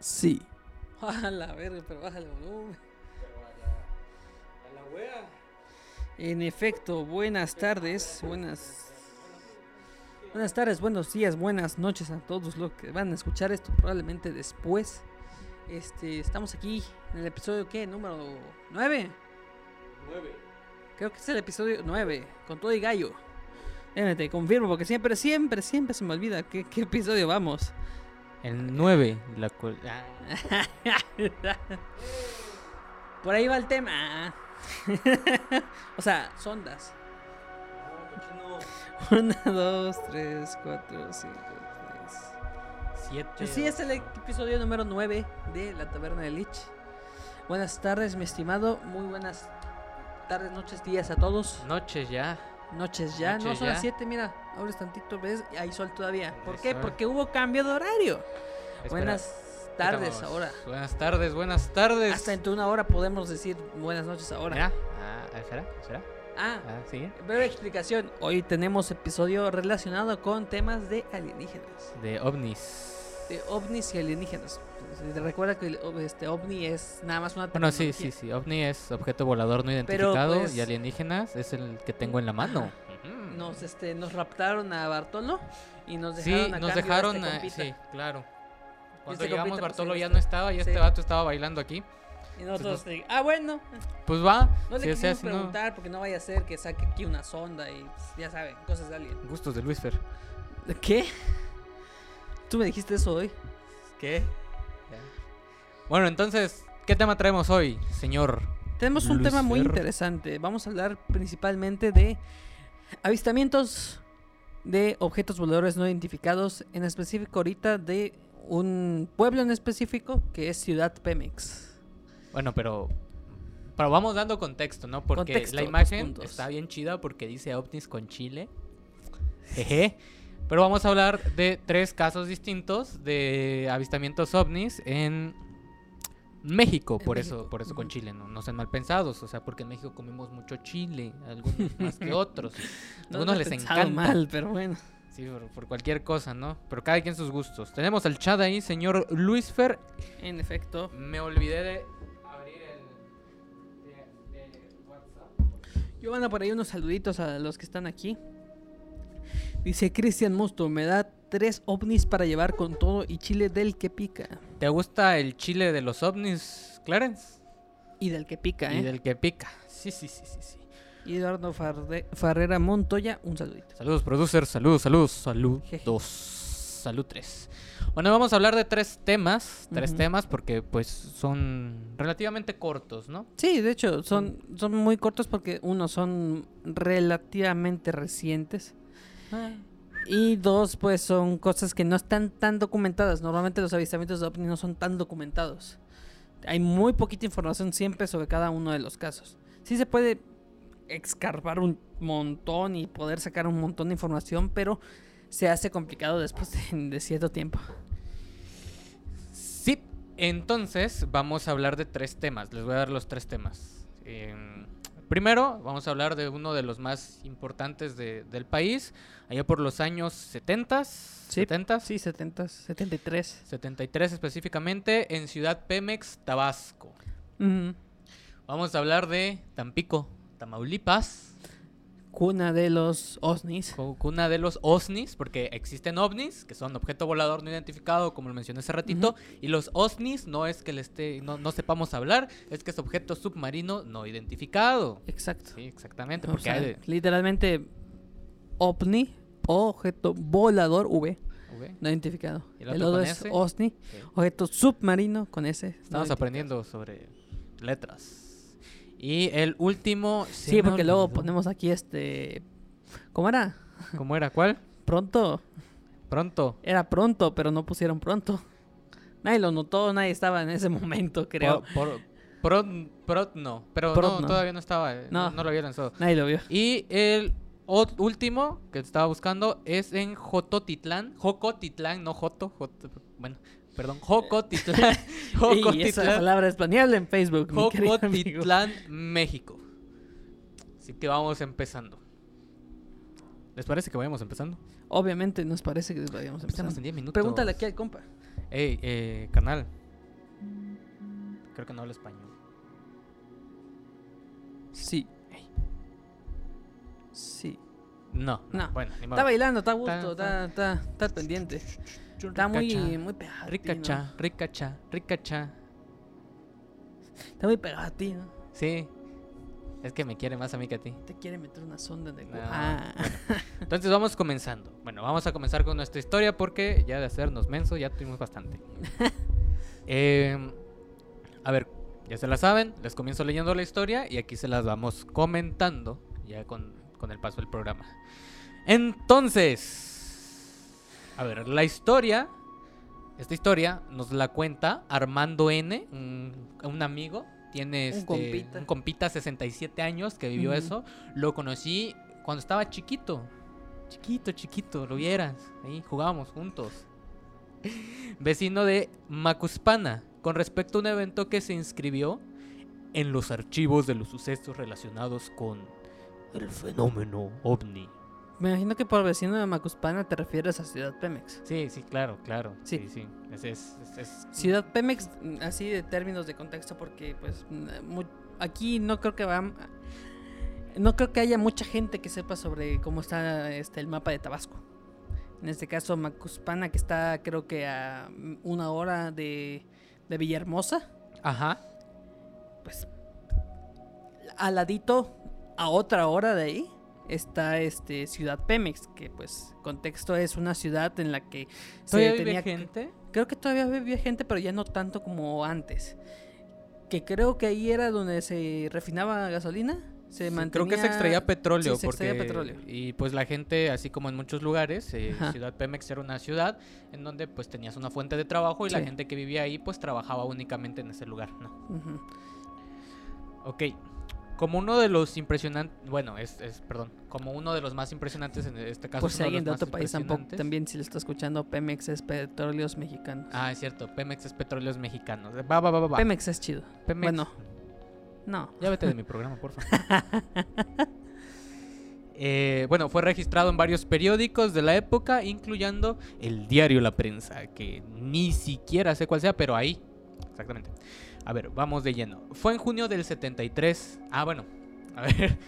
Sí. A la verga, pero bájale el volumen. A la wea. En efecto, buenas tardes, buenas... Buenas tardes, buenos días, buenas noches a todos los que van a escuchar esto probablemente después. Este, estamos aquí en el episodio, ¿qué? Número 9. 9. Creo que es el episodio 9, con todo y gallo. Déjame, te confirmo, porque siempre, siempre, siempre se me olvida qué, qué episodio vamos. El 9. La cual- ah, Por ahí va el tema. o sea, sondas. Una, dos, tres, cuatro, cinco, seis. Siete. Sí, es el episodio número 9 de La Taberna de Lich. Buenas tardes, mi estimado. Muy buenas tardes, noches, días a todos. Noches ya. Noches ya. no son ya. las 7, mira. Abres tantito, ¿ves? Hay sol todavía. ¿Por qué? sol. Porque hubo cambio de horario. Espera, Buenas tardes estamos. ahora. Buenas tardes, buenas tardes. Hasta entre una hora podemos decir buenas noches ahora. Mira. Ah, ¿será? ¿Será? Ah, Ah, sí. breve explicación. Hoy tenemos episodio relacionado con temas de alienígenas. De ovnis. De ovnis y alienígenas. Recuerda que este ovni es nada más una Bueno, sí, sí, sí. OVNI es objeto volador no identificado pues- y alienígenas es el que tengo en la mano. Nos, este, nos raptaron a Bartolo y nos Sí, dejaron a nos a dejaron. este a- sí, claro. Cuando Este llegamos, pues, Bartolo sí, ya no estaba y este sí. vato estaba bailando aquí. Y nosotros, nos- de, ah, bueno. Pues va. No le si sea, quisimos preguntar porque no vaya a ser que saque aquí una sonda y pues, ya saben, cosas de alien. Gustos de Luis Fer. ¿Qué? Tú me dijiste eso hoy. ¿Qué? Bueno, entonces, ¿qué tema traemos hoy, señor? Tenemos un tema muy interesante. Vamos a hablar principalmente de avistamientos de objetos voladores no identificados, en específico ahorita de un pueblo en específico que es Ciudad Pemex. Bueno, pero. Pero vamos dando contexto, ¿no? Porque Contexto, la imagen está bien chida porque dice ovnis con Chile. Jeje. Pero vamos a hablar de tres casos distintos de avistamientos ovnis en México, por México, eso, por eso con. Chile, no, no sean mal pensados, o sea, porque en México comemos mucho chile, algunos más que otros. No algunos les encanta. mal, pero bueno. Sí, por, por cualquier cosa, ¿no? Pero cada quien sus gustos. Tenemos al chat ahí, señor Luis Fer. En efecto. Me olvidé de abrir el de, de WhatsApp. Yo mando por ahí unos saluditos a los que están aquí. Dice Cristian Mosto, me da tres ovnis para llevar con todo y chile del que pica. ¿Te gusta el chile de los ovnis, Clarence? Y del que pica, Y ¿eh? del que pica. Sí, sí, sí, sí, sí. Y Eduardo Farde- Farrera Montoya, un saludito. Saludos, producer. Saludos, saludos, salud. Jeje. Dos. Salud tres. Bueno, vamos a hablar de tres temas. Tres temas porque pues son relativamente cortos, ¿no? Sí, de hecho, son, son muy cortos porque, uno, son relativamente recientes. Y dos, pues son cosas que no están tan documentadas. Normalmente los avistamientos de ovni no son tan documentados. Hay muy poquita información siempre sobre cada uno de los casos. Sí se puede excarbar un montón y poder sacar un montón de información, pero se hace complicado después de, cierto tiempo. Sí, entonces vamos a hablar de tres temas. Les voy a dar los tres temas. Em, primero, vamos a hablar de uno de los más importantes de- del país, allá por los años 70, Sí, 70, Sí, 70, 73. 73 específicamente, en Ciudad Pemex, Tabasco. Vamos a hablar de Tampico, Tamaulipas, Cuna de los OSNIs. cu- cuna de los OSNIs, porque existen ovnis, que son objeto volador no identificado, como lo mencioné hace ratito, y los OSNIs no es que le esté, no, no sepamos hablar, es que es objeto submarino no identificado. Exacto. Sí, exactamente, O porque sea, hay de... literalmente OVNI, objeto volador V, no identificado. ¿Y el El otro es? OSNI, objeto submarino con S. Estamos aprendiendo sobre letras. Y el último... Sí, porque luego ponemos aquí este... ¿Cómo era? ¿Cómo era? ¿Cuál? Pronto. Pronto. Era pronto, pero no pusieron pronto. Nadie lo notó, nadie estaba en ese momento, creo. Por, por- Prot- Prot no, pero Prot no, no. todavía no estaba, eh, no. No. no lo había lanzado. Nadie lo vio. Y el último que estaba buscando es en Jototitlán, Jocotitlán, no Joto, Joto- bueno, perdón, Jocotitlán, Y esa Jocotitlán, palabra es planeable en Facebook. Jocotitlán, México. Así que vamos empezando. ¿Les parece que vayamos empezando? Obviamente nos parece que vayamos. Empezamos en 10 minutos. Pregúntale aquí al compa. Ey, eh, canal, creo que no habla español. Sí. Sí. No, no, No. bueno, ni modo. Está bailando, está a gusto, está, está, está pendiente. Está muy, muy pegado. Ricacha, ricacha, ricacha. Está muy pegado a ti, ¿no? Sí. Es que me quiere más a mí que a ti. Te quiere meter una sonda en el No, Ah. Entonces vamos comenzando. Bueno, vamos a comenzar con nuestra historia porque ya de hacernos menso ya tuvimos bastante. Eh, a ver, ya se la saben, les comienzo leyendo la historia y aquí se las vamos comentando ya con, con el paso del programa. Entonces, a ver, la historia, esta historia nos la cuenta Armando N, un, un amigo. Tiene Un este, compita. un compita 67 años que vivió eso. Lo conocí cuando estaba chiquito. Chiquito, chiquito, lo vieras. Ahí jugábamos juntos. Vecino de Macuspana, con respecto a un evento que se inscribió en los archivos de los sucesos relacionados con el fenómeno ovni. Me imagino que por vecino de Macuspana te refieres a Ciudad Pemex. Sí, sí, claro, claro. Sí, Sí. sí. Es, es- es- es- Ciudad Pemex, mm, así de términos de contexto, porque pues mm, aquí no creo que va, no creo que haya mucha gente que sepa sobre cómo está este el mapa de Tabasco. En este caso Macuspana, que está creo que a mm, una hora de, de Villahermosa, Ajá. pues al ladito, a otra hora de ahí, está este Ciudad Pemex, que pues contexto es una ciudad en la que ¿Todavía se tenía gente? Creo que todavía vivía gente, pero ya no tanto como antes. Que creo que ahí era donde se refinaba gasolina. Se Sí, mantenía... Creo que se extraía petróleo. sí, se porque, extraía petróleo. Y pues la gente, así como en muchos lugares, eh. Ciudad Pemex era una ciudad en donde pues tenías una fuente de trabajo y la gente que vivía ahí pues trabajaba únicamente en ese lugar, ¿no? Ujú. Ok. Como uno de los impresionantes, bueno, es, es, perdón, como uno de los más impresionantes en este caso. Por si alguien de los otro país tampoco, también si lo está escuchando, Pemex es Petróleos Mexicanos. Ah, es cierto, Pemex es petróleos mexicanos. Va, va, va, va. va. Pemex es chido. Pemex. Bueno, no. Ya vete de mi programa, por favor. Eh, bueno, fue registrado en varios periódicos de la época, incluyendo el diario La Prensa, que ni siquiera sé cuál sea, pero ahí. Exactamente. A ver, vamos de lleno. Fue en junio del 73. Ah, bueno. A ver.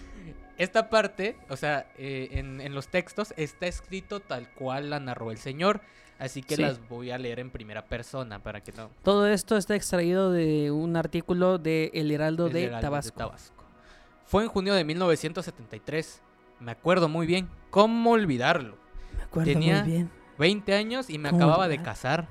Esta parte, o sea, eh, en, en los textos está escrito tal cual la narró el señor. Así que Sí. las voy a leer en primera persona para que no. Todo esto está extraído de un artículo de El Heraldo, El de, Heraldo Tabasco. Fue en junio de 1973. Me acuerdo muy bien. ¿Cómo olvidarlo? Me acuerdo Tenía- muy bien. 20 años y me ¿Cómo acababa de casar.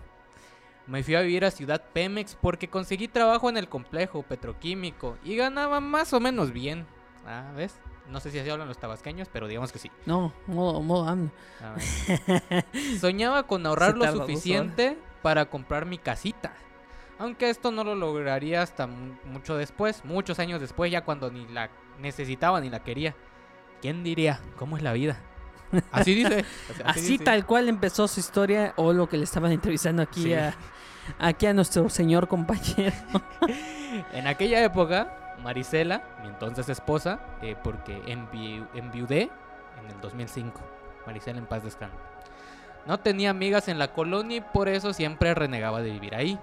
Me fui a vivir a Ciudad Pemex porque conseguí trabajo en el complejo petroquímico y ganaba más o menos bien. Ah, ¿ves? No sé si así hablan los tabasqueños, pero digamos que sí. No, modo, modo AMLO. A ver. Soñaba con ahorrar lo suficiente para comprar mi casita. Aunque esto no lo lograría hasta mu- mucho después, muchos años después, ya cuando ni la necesitaba ni la quería. ¿Quién diría? ¿Cómo es la vida? Así dice. o sea, Así dice. tal cual empezó su historia o lo que le estaban entrevistando aquí Sí. a aquí a nuestro señor compañero. En aquella época, Marisela, mi entonces esposa, eh, porque envi- enviudé en el 2005. Marisela en paz descanse. No tenía amigas en la colonia y por eso siempre renegaba de vivir ahí.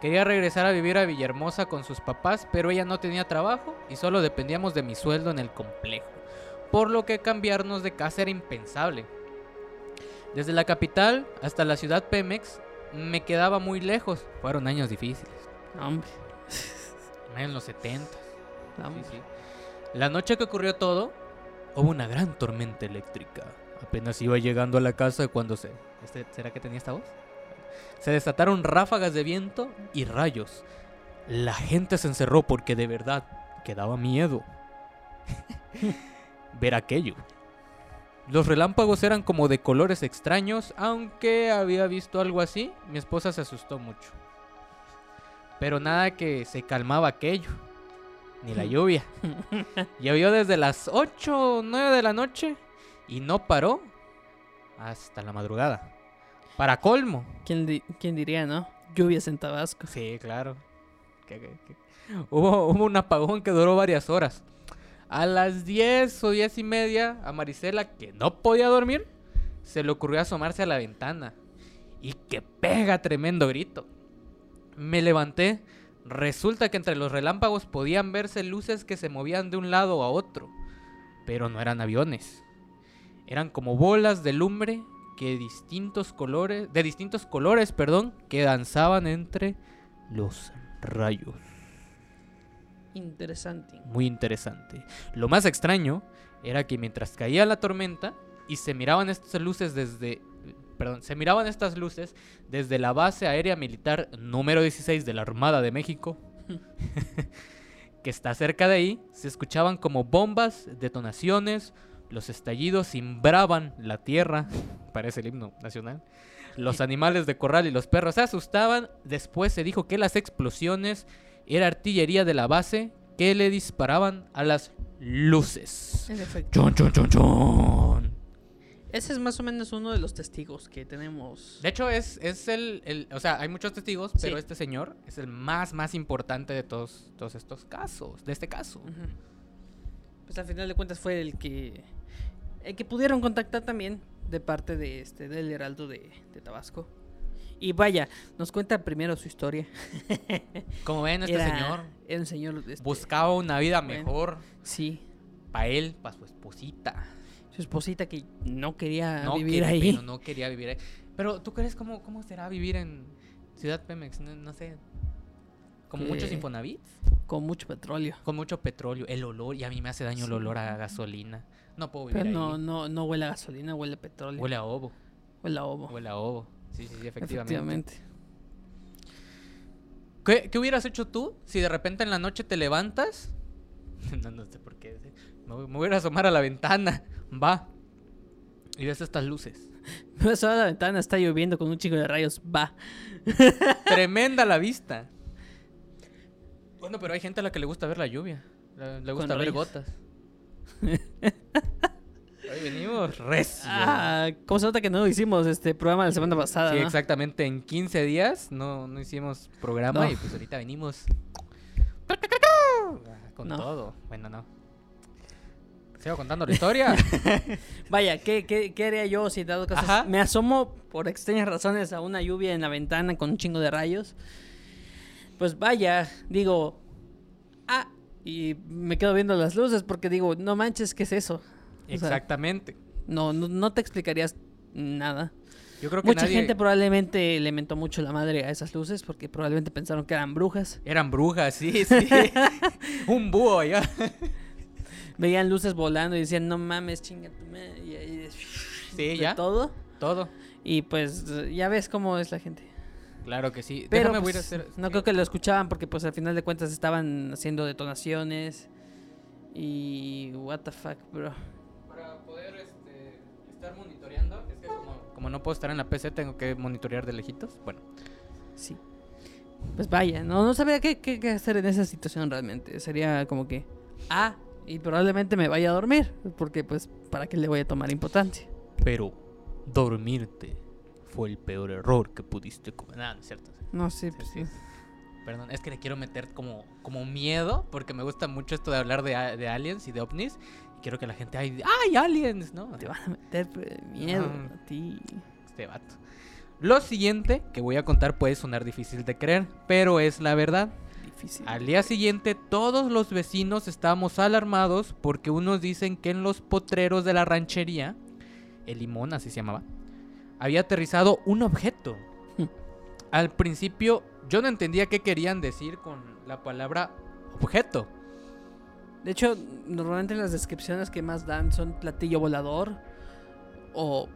Quería regresar a vivir a Villahermosa con sus papás, pero ella no tenía trabajo y solo dependíamos de mi sueldo en el complejo. Por lo que cambiarnos de casa era impensable. Desde la capital hasta la ciudad Pemex me quedaba muy lejos. Fueron años difíciles. Hombre, En los 70. hombre. Sí, sí. La noche que ocurrió todo, hubo una gran tormenta eléctrica. Apenas iba llegando a la casa cuando se... ¿Este- ¿Será que tenía esta voz? Se desataron ráfagas de viento y rayos. La gente se encerró porque de verdad quedaba miedo. Ver aquello. Los relámpagos eran como de colores extraños, aunque había visto algo así, mi esposa se asustó mucho. Pero nada que se calmaba aquello, ni la lluvia. Llovió desde las 8 o 9 de la noche y no paró hasta la madrugada. Para colmo. ¿Quién, di- quién diría, no? Lluvias en Tabasco. Sí, claro. Hubo, hubo un apagón que duró varias horas. A las 10 o 10 y media, a Marisela, que no podía dormir, se le ocurrió asomarse a la ventana. Y que pega tremendo grito. Me levanté, Resulta que entre los relámpagos podían verse luces que se movían de un lado a otro, pero no eran aviones. Eran como bolas de lumbre que distintos colores, de distintos colores, perdón, que danzaban entre los rayos. Interesante. Muy interesante. Lo más extraño era que mientras caía la tormenta y se miraban estas luces desde perdón, se miraban estas luces desde la base aérea militar número 16 de la Armada de México, que está cerca de ahí, se escuchaban como bombas, detonaciones, los estallidos cimbraban la tierra, parece el himno nacional. Los animales de corral y los perros se asustaban. Después se dijo que las explosiones era artillería de la base que le disparaban a las luces. Chon, chon, chon, chon. Ese es más o menos uno de los testigos que tenemos. De hecho, es, es el, el- O sea, hay muchos testigos, Sí. pero este señor es el más, más importante de todos, todos estos casos. De este caso. Pues al final de cuentas fue el que el que pudieron contactar también de parte de este del Heraldo de, de Tabasco. Y vaya, nos cuenta primero su historia. Como ven, este Era- señor era un señor este, buscaba una vida bueno. mejor Sí, para él, para su esposita. su esposita que no quería no vivir ahí. pero no quería vivir ahí. Pero, ¿tú crees cómo, cómo será vivir en Ciudad Pemex? No, no sé. Como Que- muchos Infonavits. Con mucho petróleo. Con mucho petróleo. El olor, y a mí me hace daño el olor a gasolina. No puedo vivir Pero ahí. no, no, no huele a gasolina, huele a petróleo. Huele a ovo. Huele a ovo. Huele a ovo. Sí, sí, sí, efectivamente. Efectivamente. ¿Qué, qué hubieras hecho tú si de repente en la noche te levantas? no, no sé por qué. Me, voy- me voy a a asomar a la ventana. Va. Y ves estas luces. Me vas a la ventana, está lloviendo con un chico de rayos. Va. Tremenda la vista. Bueno, pero hay gente a la que le gusta ver la lluvia. Le, le gusta ver rayos. gotas. Venimos recio. Ah, ¿cómo se nota que no hicimos este programa la semana pasada? sí, no? exactamente. En 15 días no, no hicimos programa No. y pues ahorita venimos con No. todo. Bueno, no. Sigo contando la historia. Vaya, ¿qué, qué, qué haría yo si dado caso Ajá. me asomo por extrañas razones a una lluvia en la ventana con un chingo de rayos? Pues vaya, digo, ah, y me quedo viendo las luces porque digo, no manches, ¿qué es eso? O sea, Exactamente. no, no, no te explicarías nada. Yo creo que Mucha nadie- gente probablemente le mentó mucho la madre a esas luces porque probablemente pensaron que eran brujas. Eran brujas, sí, sí. Un búho ya. Veían luces volando y decían, no mames, chinga tu madre", y ahí- Sí, ya. todo. Todo. Y pues ya ves cómo es la gente. Claro que sí. Pero Déjame voy a pues, hacer. no creo que lo escuchaban porque pues al final de cuentas estaban haciendo detonaciones y what the fuck, bro. Como, no puedo estar en la PC, tengo que monitorear de lejitos. Bueno, Sí. Pues vaya, no, no sabría qué, qué- qué hacer en esa situación realmente. Sería como que, ah, y probablemente me vaya a dormir, porque pues, ¿para qué le voy a tomar importancia? pero dormirte fue el peor error que pudiste cometer. No, no es cierto. No sé, Sí, pues sí. sí. Perdón, es que le quiero meter como, como miedo, porque me gusta mucho esto de hablar de, de aliens y de ovnis. Y quiero que la gente, ay, ¡ay, aliens! ¿no? te van a meter miedo Ah. a ti. este vato. Lo siguiente que voy a contar puede sonar difícil de creer, pero es la verdad. Difícil. Al día siguiente todos los vecinos estábamos alarmados porque unos dicen que en los potreros de la ranchería, el limón así se llamaba, había aterrizado un objeto. Hmm. Al principio yo no entendía qué querían decir con la palabra objeto. De hecho, normalmente las descripciones que más dan son platillo volador o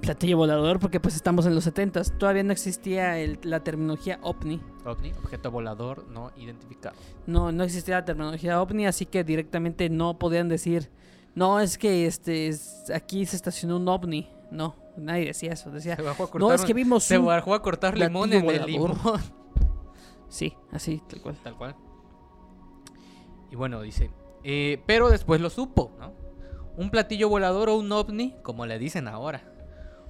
platillo volador porque pues estamos en los 70 Todavía no existía el- la terminología ovni. OVNI, objeto volador no identificado. No, no existía la terminología ovni, así que directamente no podían decir, no, es que este es- aquí se estacionó un ovni. No, nadie decía eso. Decía, Se bajó a cortar, no, es que vimos se bajó a cortar limón en el volador". limón. Sí, así, tal cual. Tal cual. Y bueno, dice, eh, pero después lo supo, ¿no? Un platillo volador o un ovni, como le dicen ahora.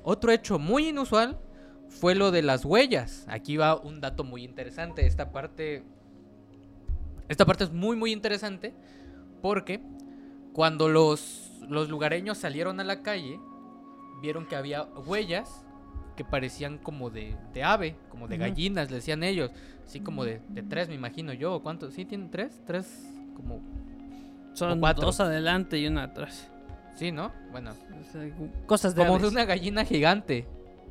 Otro hecho muy inusual fue lo de las huellas. Aquí va un dato muy interesante. Esta parte, esta parte es muy muy interesante porque cuando los, los lugareños salieron a la calle, vieron que había huellas que parecían como de, de ave, como de gallinas, le decían ellos. Así como de, de tres, me imagino yo. ¿Cuántos? ¿Sí tienen tres? Tres, como... Son cuatro. dos adelante y una atrás. Sí, ¿no? Bueno, O sea, cosas de como de una gallina gigante.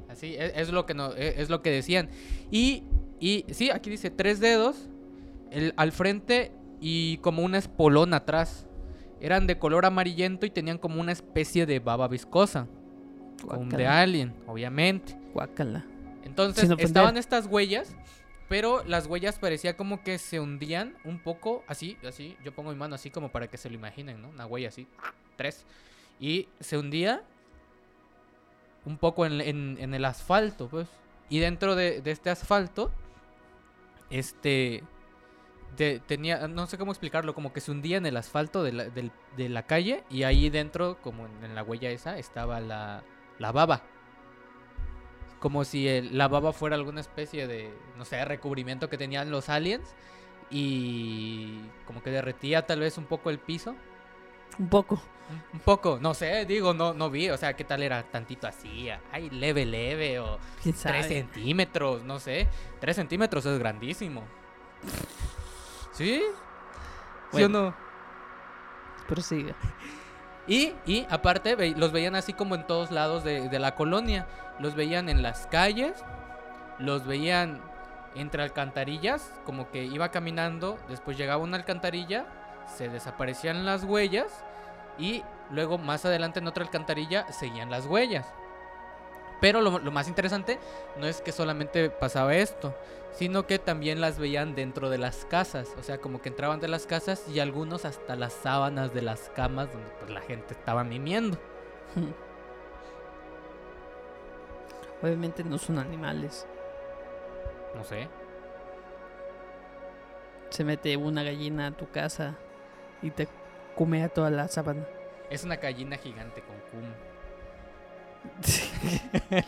Así, es, es lo que no, e, es, es lo que decían. Y, y sí, aquí dice tres dedos el, al frente y como una espolón atrás. Eran de color amarillento y tenían como una especie de baba viscosa. Como de alien, obviamente. guácala. Entonces estaban estas huellas, pero las huellas parecía como que se hundían un poco, así, así. Yo pongo mi mano así como para que se lo imaginen, ¿no? Una huella así, tres. Y se hundía un poco en, el asfalto, pues. Y dentro de, este asfalto, este, tenía, no sé cómo explicarlo, como que se hundía en el asfalto de la, de la calle y ahí dentro, como en, en la huella esa, estaba la, la baba. Como si el- la baba fuera alguna especie de, no sé, recubrimiento que tenían los aliens y como que derretía tal vez un poco el piso. Un poco. Un, poco, no sé, digo, no, no vi, o sea, qué tal era tantito así, ay, leve, leve, o ¿Quién 3 sabe? centímetros, no sé. 3 centímetros es grandísimo. ¿Sí? ¿Sí o Bueno. no? Prosiga. Y, aparte, los veían así como en todos lados de, de la colonia. Los veían en las calles, los veían entre alcantarillas, como que iba caminando, después llegaba una alcantarilla, se desaparecían las huellas y luego más adelante en otra alcantarilla seguían las huellas. Pero lo, lo más interesante no es que solamente pasaba esto, sino que también las veían dentro de las casas, o sea, como que entraban de las casas y algunos hasta las sábanas de las camas donde pues la gente estaba mimiendo. Obviamente no son animales. No sé. Se mete una gallina a tu casa y te come a toda la sábana. Es una gallina gigante con cum.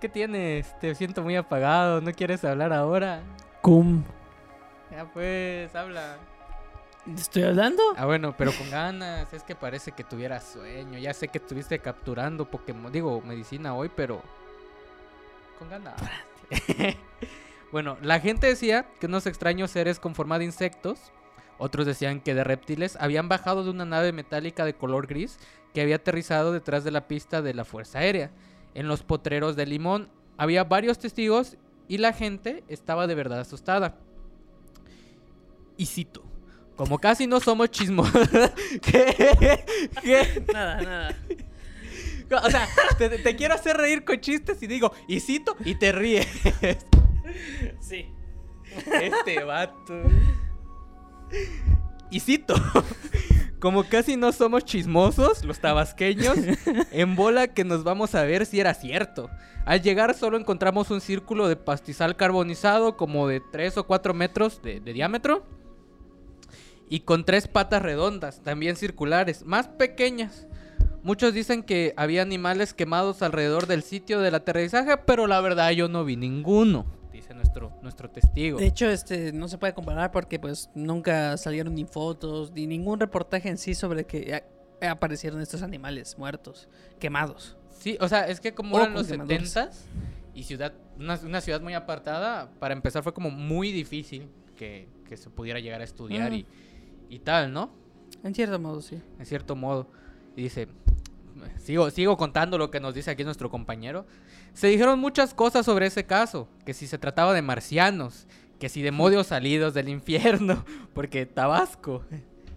¿Qué tienes? Te siento muy apagado, ¿no quieres hablar ahora? Cum. Ya pues, habla. ¿Estoy hablando? Ah, bueno, pero con ganas. Es que parece que tuvieras sueño. Ya sé que estuviste capturando Pokémon, digo, medicina hoy, pero con ganas. bueno, la gente decía que unos extraños seres con forma de insectos, otros decían que de reptiles, habían bajado de una nave metálica de color gris que había aterrizado detrás de la pista de la Fuerza Aérea, en los potreros de Limón. Había varios testigos y la gente estaba de verdad asustada. Y cito. Como casi no somos chismosos. ¿Qué? ¿Qué? Nada, nada. O sea, te, te quiero hacer reír con chistes y digo, y cito, y te ríes. Sí. Este vato. Y cito. Como casi no somos chismosos, los tabasqueños, en bola que nos vamos a ver si era cierto. Al llegar solo encontramos un círculo de pastizal carbonizado como de 3 o 4 metros de, de diámetro. Y con tres patas redondas, también circulares, más pequeñas. Muchos dicen que había animales quemados alrededor del sitio del aterrizaje, pero la verdad yo no vi ninguno, nuestro, nuestro testigo. De hecho, este no se puede comparar porque pues nunca salieron ni fotos ni ningún reportaje en sí sobre que a- aparecieron estos animales muertos, quemados. Sí, o sea, es que como O eran los. 70 y ciudad, una, una ciudad muy apartada, para empezar fue como muy difícil que, que se pudiera llegar a estudiar Mm. y, y tal, ¿no? En cierto modo, sí. En cierto modo. Y dice, sigo, sigo contando lo que nos dice aquí nuestro compañero. Se dijeron muchas cosas sobre ese caso, que si se trataba de marcianos, que si demonios salidos del infierno, porque Tabasco.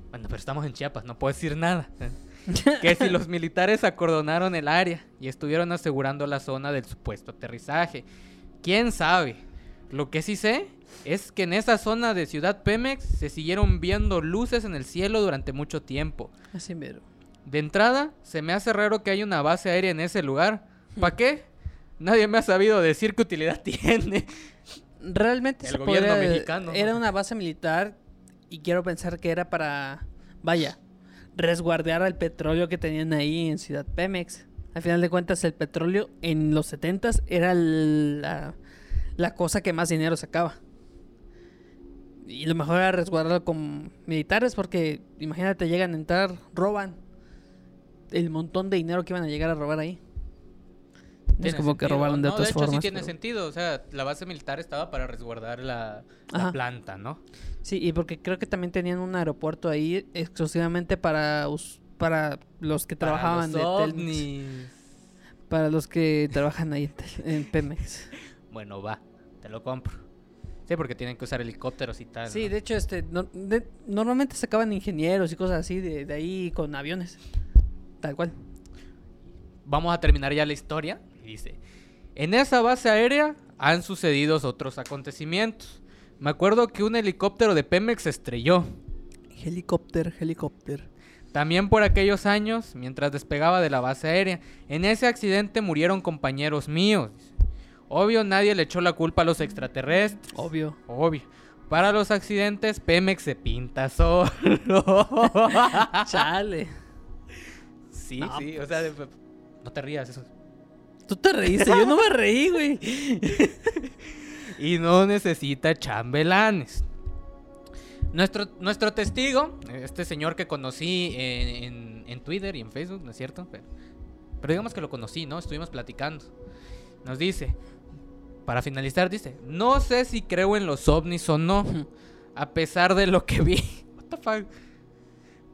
Bueno, pero estamos en Chiapas, no puedo decir nada. que si los militares acordonaron el área y estuvieron asegurando la zona del supuesto aterrizaje. ¿Quién sabe? Lo que sí sé es que en esa zona de Ciudad Pemex se siguieron viendo luces en el cielo durante mucho tiempo. Así mero. De entrada, se me hace raro que haya una base aérea en ese lugar. ¿Para qué? Nadie me ha sabido decir qué utilidad tiene. Realmente El se gobierno podría- mexicano. Era una base militar y quiero pensar que era para, vaya, resguardar el petróleo que tenían ahí en Ciudad Pemex. Al final de cuentas, el petróleo en los 70s era la, la cosa que más dinero sacaba. Y lo mejor era resguardarlo con militares porque, imagínate, llegan a entrar, roban el montón de dinero que iban a llegar a robar ahí. es como que robaron de No, otras hecho, formas. sí tiene pero- sentido. O sea, la base militar estaba para resguardar la, la planta, ¿no? Sí, y porque creo que también tenían un aeropuerto ahí exclusivamente para para los que trabajaban Para de los Telmex. ovnis. Para los que trabajan ahí en, en Pemex. Bueno, va, te lo compro. Sí, porque tienen que usar helicópteros y tal. Sí, ¿no? de hecho, este, no- de- normalmente sacaban ingenieros y cosas así de, de ahí con aviones. Tal cual. Vamos a terminar ya la historia. Y dice, en esa base aérea han sucedido otros acontecimientos. Me acuerdo que un helicóptero de Pemex se estrelló. Helicóptero, helicóptero. También por aquellos años, mientras despegaba de la base aérea. En ese accidente murieron compañeros míos. Obvio, nadie le echó la culpa a los extraterrestres. Obvio. Obvio. Para los accidentes, Pemex se pinta solo. Chale. Sí, No, sí, o sea, de- no te rías, eso. Tú te reíste, yo no me reí, güey. Y no necesita chambelanes. Nuestro, nuestro testigo, este señor que conocí en, en- en Twitter y en Facebook, ¿no es cierto? Pero, pero digamos que lo conocí, ¿no? Estuvimos platicando. Nos dice, para finalizar, dice, no sé si creo en los ovnis o no, a pesar de lo que vi. What the fuck?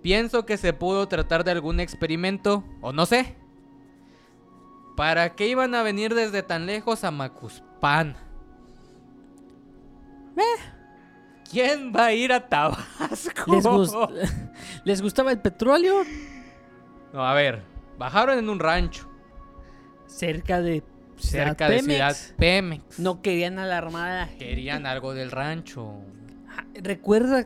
Pienso que se pudo tratar de algún experimento, o no sé. ¿Para qué iban a venir desde tan lejos a Macuspán? ¿Quién va a ir a Tabasco? ¿Les, gust- ¿Les gustaba el petróleo? No, a ver, bajaron en un rancho Cerca de cerca de. Ciudad Pemex. No querían alarmar a la gente. Querían algo del rancho. Ah, Recuerda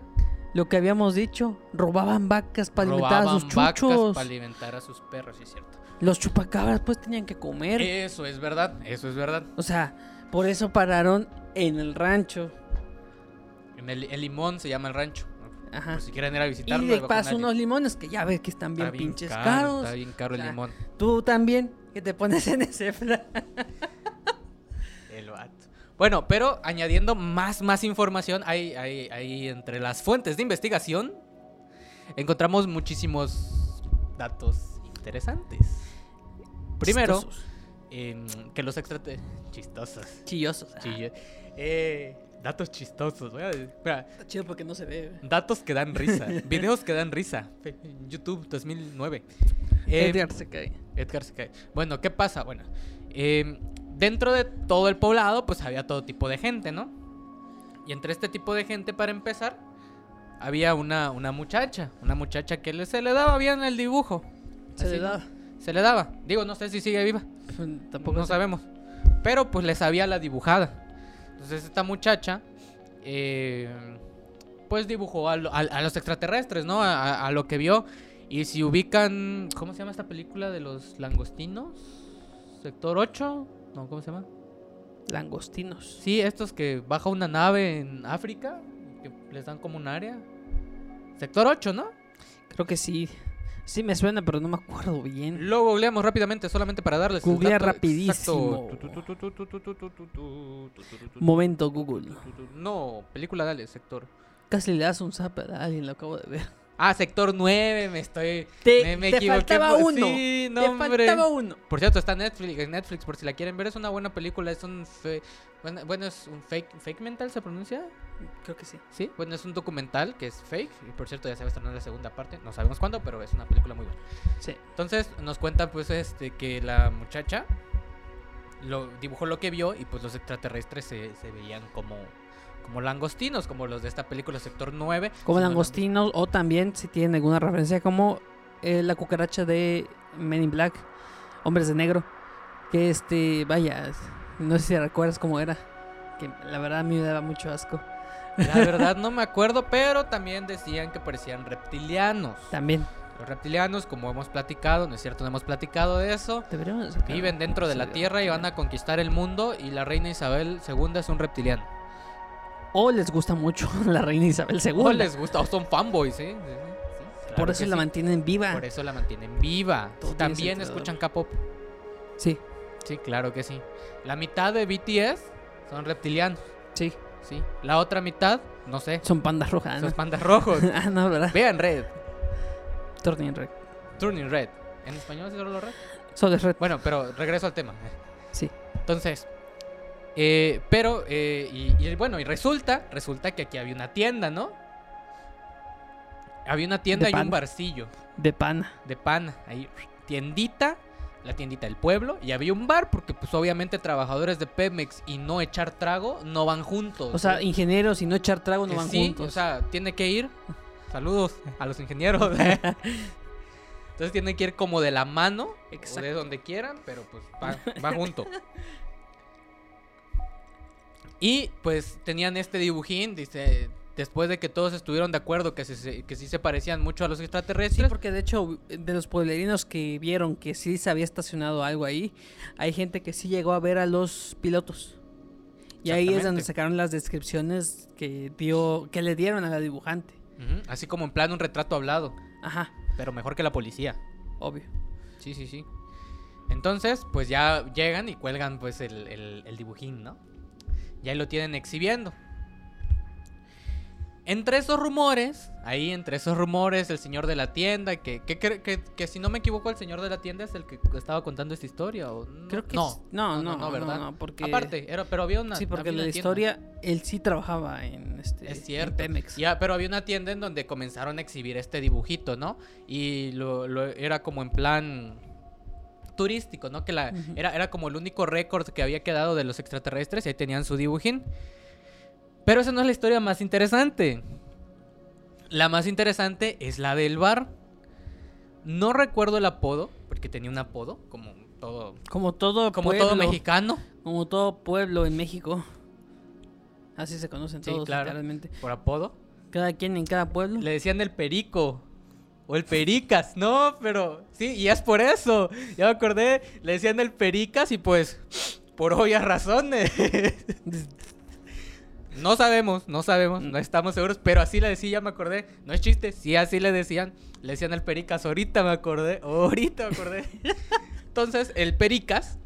lo que habíamos dicho. Robaban vacas para alimentar a Robaban sus vacas chuchos. para alimentar a sus perros, sí es cierto. Los chupacabras pues tenían que comer. Eso es verdad, eso es verdad. O sea, por eso pararon en el rancho. En el, el limón se llama el rancho. Ajá. Por si quieren ir a visitarlo. Y de paso unos limones que ya ves que están bien, Está pinches caro, caros. Está bien caro O sea, el limón. Tú también, que te pones en ese plan. Bueno, pero añadiendo más, más información, hay, hay, hay entre las fuentes de investigación encontramos muchísimos datos interesantes. Primero, em, que los extraterrestres... Chistosos. Chillosos. eh, datos chistosos. voy a decir- Está chido porque no se ve. datos que dan risa. videos que dan risa. YouTube 2009. Em, Edgar se cae. Edgar se cae. Bueno, ¿qué pasa? Bueno, em, dentro de todo el poblado, pues había todo tipo de gente, ¿no? Y entre este tipo de gente, para empezar, había una, una muchacha. Una muchacha que le, se le daba bien el dibujo. Se Así, le da. Se le daba. Digo, no sé si sigue viva. Pues, Tampoco no sé. sabemos. Pero pues le sabía la dibujada. Entonces esta muchacha, eh, pues dibujó a, lo- a- a los extraterrestres, ¿no? A, a- a lo que vio. Y si ubican, ¿cómo se llama esta película de los langostinos? Sector 8. No, ¿cómo se llama? Langostinos. Sí, estos que baja una nave en África, que les dan como un área. Sector 8, ¿no? Creo que sí. Sí me suena, pero no me acuerdo bien. Lo googleamos rápidamente solamente para darles Googlea rapidísimo. Momento Google. No, película dale, sector. Casi le das un zap a alguien, lo acabo de ver. Ah, sector 9, me estoy. Te, me, me te equivoqué faltaba uno. Sí, no, te hombre. faltaba uno. Por cierto, está Netflix, Netflix, por si la quieren ver, es una buena película. Es un. fe- Bueno, bueno, es un fake. ¿Fake mental se pronuncia? Creo que sí. Sí, bueno, es un documental que es fake. Y por cierto, ya se va a estrenar la segunda parte. No sabemos cuándo, pero es una película muy buena. Sí. Entonces nos cuenta pues este que la muchacha lo dibujó lo que vio y pues los extraterrestres se, se veían como como langostinos, como los de esta película Sector 9. Como langostinos o también si tienen alguna referencia como eh, la cucaracha de Men in Black, Hombres de Negro, que este, vaya, no sé si recuerdas cómo era, que la verdad a mí me daba mucho asco. La verdad no me acuerdo, pero también decían que parecían reptilianos. También. Los reptilianos, como hemos platicado, no es cierto, no hemos platicado de eso. Viven dentro de la Tierra y van a conquistar el mundo y la reina Isabel II es un reptiliano. O les gusta mucho la reina Isabel II. O les gusta, o son fanboys, ¿eh? Sí, sí, claro Por eso la sí. mantienen viva. Por eso la mantienen viva. Todo También escuchan K-pop. Sí, Sí, claro que sí. La mitad de BTS son reptilianos. sí. Sí. La otra mitad, no sé. Son pandas rojas. Son ¿no? pandas rojos. ah, no, ¿verdad? Vean Red. Turning Red. Turning Red. ¿En español es solo Red? Sol es red. Bueno, pero regreso al tema. Sí. Entonces, eh, pero, eh, y, y bueno, y resulta, resulta que aquí había una tienda, ¿no? Había una tienda De y un barcillo De pana. de pan, ahí, tiendita, la tiendita del pueblo, y había un bar, porque pues obviamente trabajadores de Pemex y no echar trago no van juntos. O sea, ¿no? ingenieros y no echar trago no Eh, van sí, juntos. o sea, tiene que ir, saludos a los ingenieros. Entonces tiene que ir como de la mano, o de donde quieran, pero pues va, va junto. Y pues tenían este dibujín, dice, después de que todos estuvieron de acuerdo que, se- que sí se parecían mucho a los Sí, extraterrestres. porque de hecho, de los pueblerinos que vieron que sí se había estacionado algo ahí, hay gente que sí llegó a ver a los pilotos. Y ahí es donde sacaron las descripciones que dio, que le dieron a la dibujante. Así como en plan un retrato hablado, Ajá, pero mejor que la policía. obvio. Sí, sí, sí. Entonces, pues ya llegan y cuelgan pues el, el- el dibujín, ¿no? Y ahí lo tienen exhibiendo. Entre esos rumores, ahí entre esos rumores, el señor de la tienda, que, que, que, que- que si no me equivoco, el señor de la tienda es el que estaba contando esta historia. ¿o no? Creo que no, es- no, no, no, ¿verdad? no, porque Aparte, era, pero había una. sí, porque la tienda. historia él sí trabajaba en este Es en cierto. Pemex. Ya, pero había una tienda en donde comenzaron a exhibir este dibujito, ¿no? Y lo, lo- era como en plan turístico, ¿no? Que la, era, era como el único récord que había quedado de los extraterrestres y ahí tenían su dibujín. Pero esa no es la historia más interesante. La más interesante es la del bar. No recuerdo el apodo, porque tenía un apodo, como todo, Como todo como pueblo, todo mexicano, como todo pueblo en México. Así se conocen Sí, todos claro. literalmente. por apodo. Cada quien en cada pueblo. Le decían el perico. O el pericas. No, pero sí, y es por eso. Ya me acordé. Le decían el pericas y pues, por obvias razones. No sabemos, no sabemos, no estamos seguros, pero así le decía, ya me acordé. No es chiste, sí, así le decían. Le decían el pericas, ahorita me acordé, ahorita me acordé. Entonces, el pericas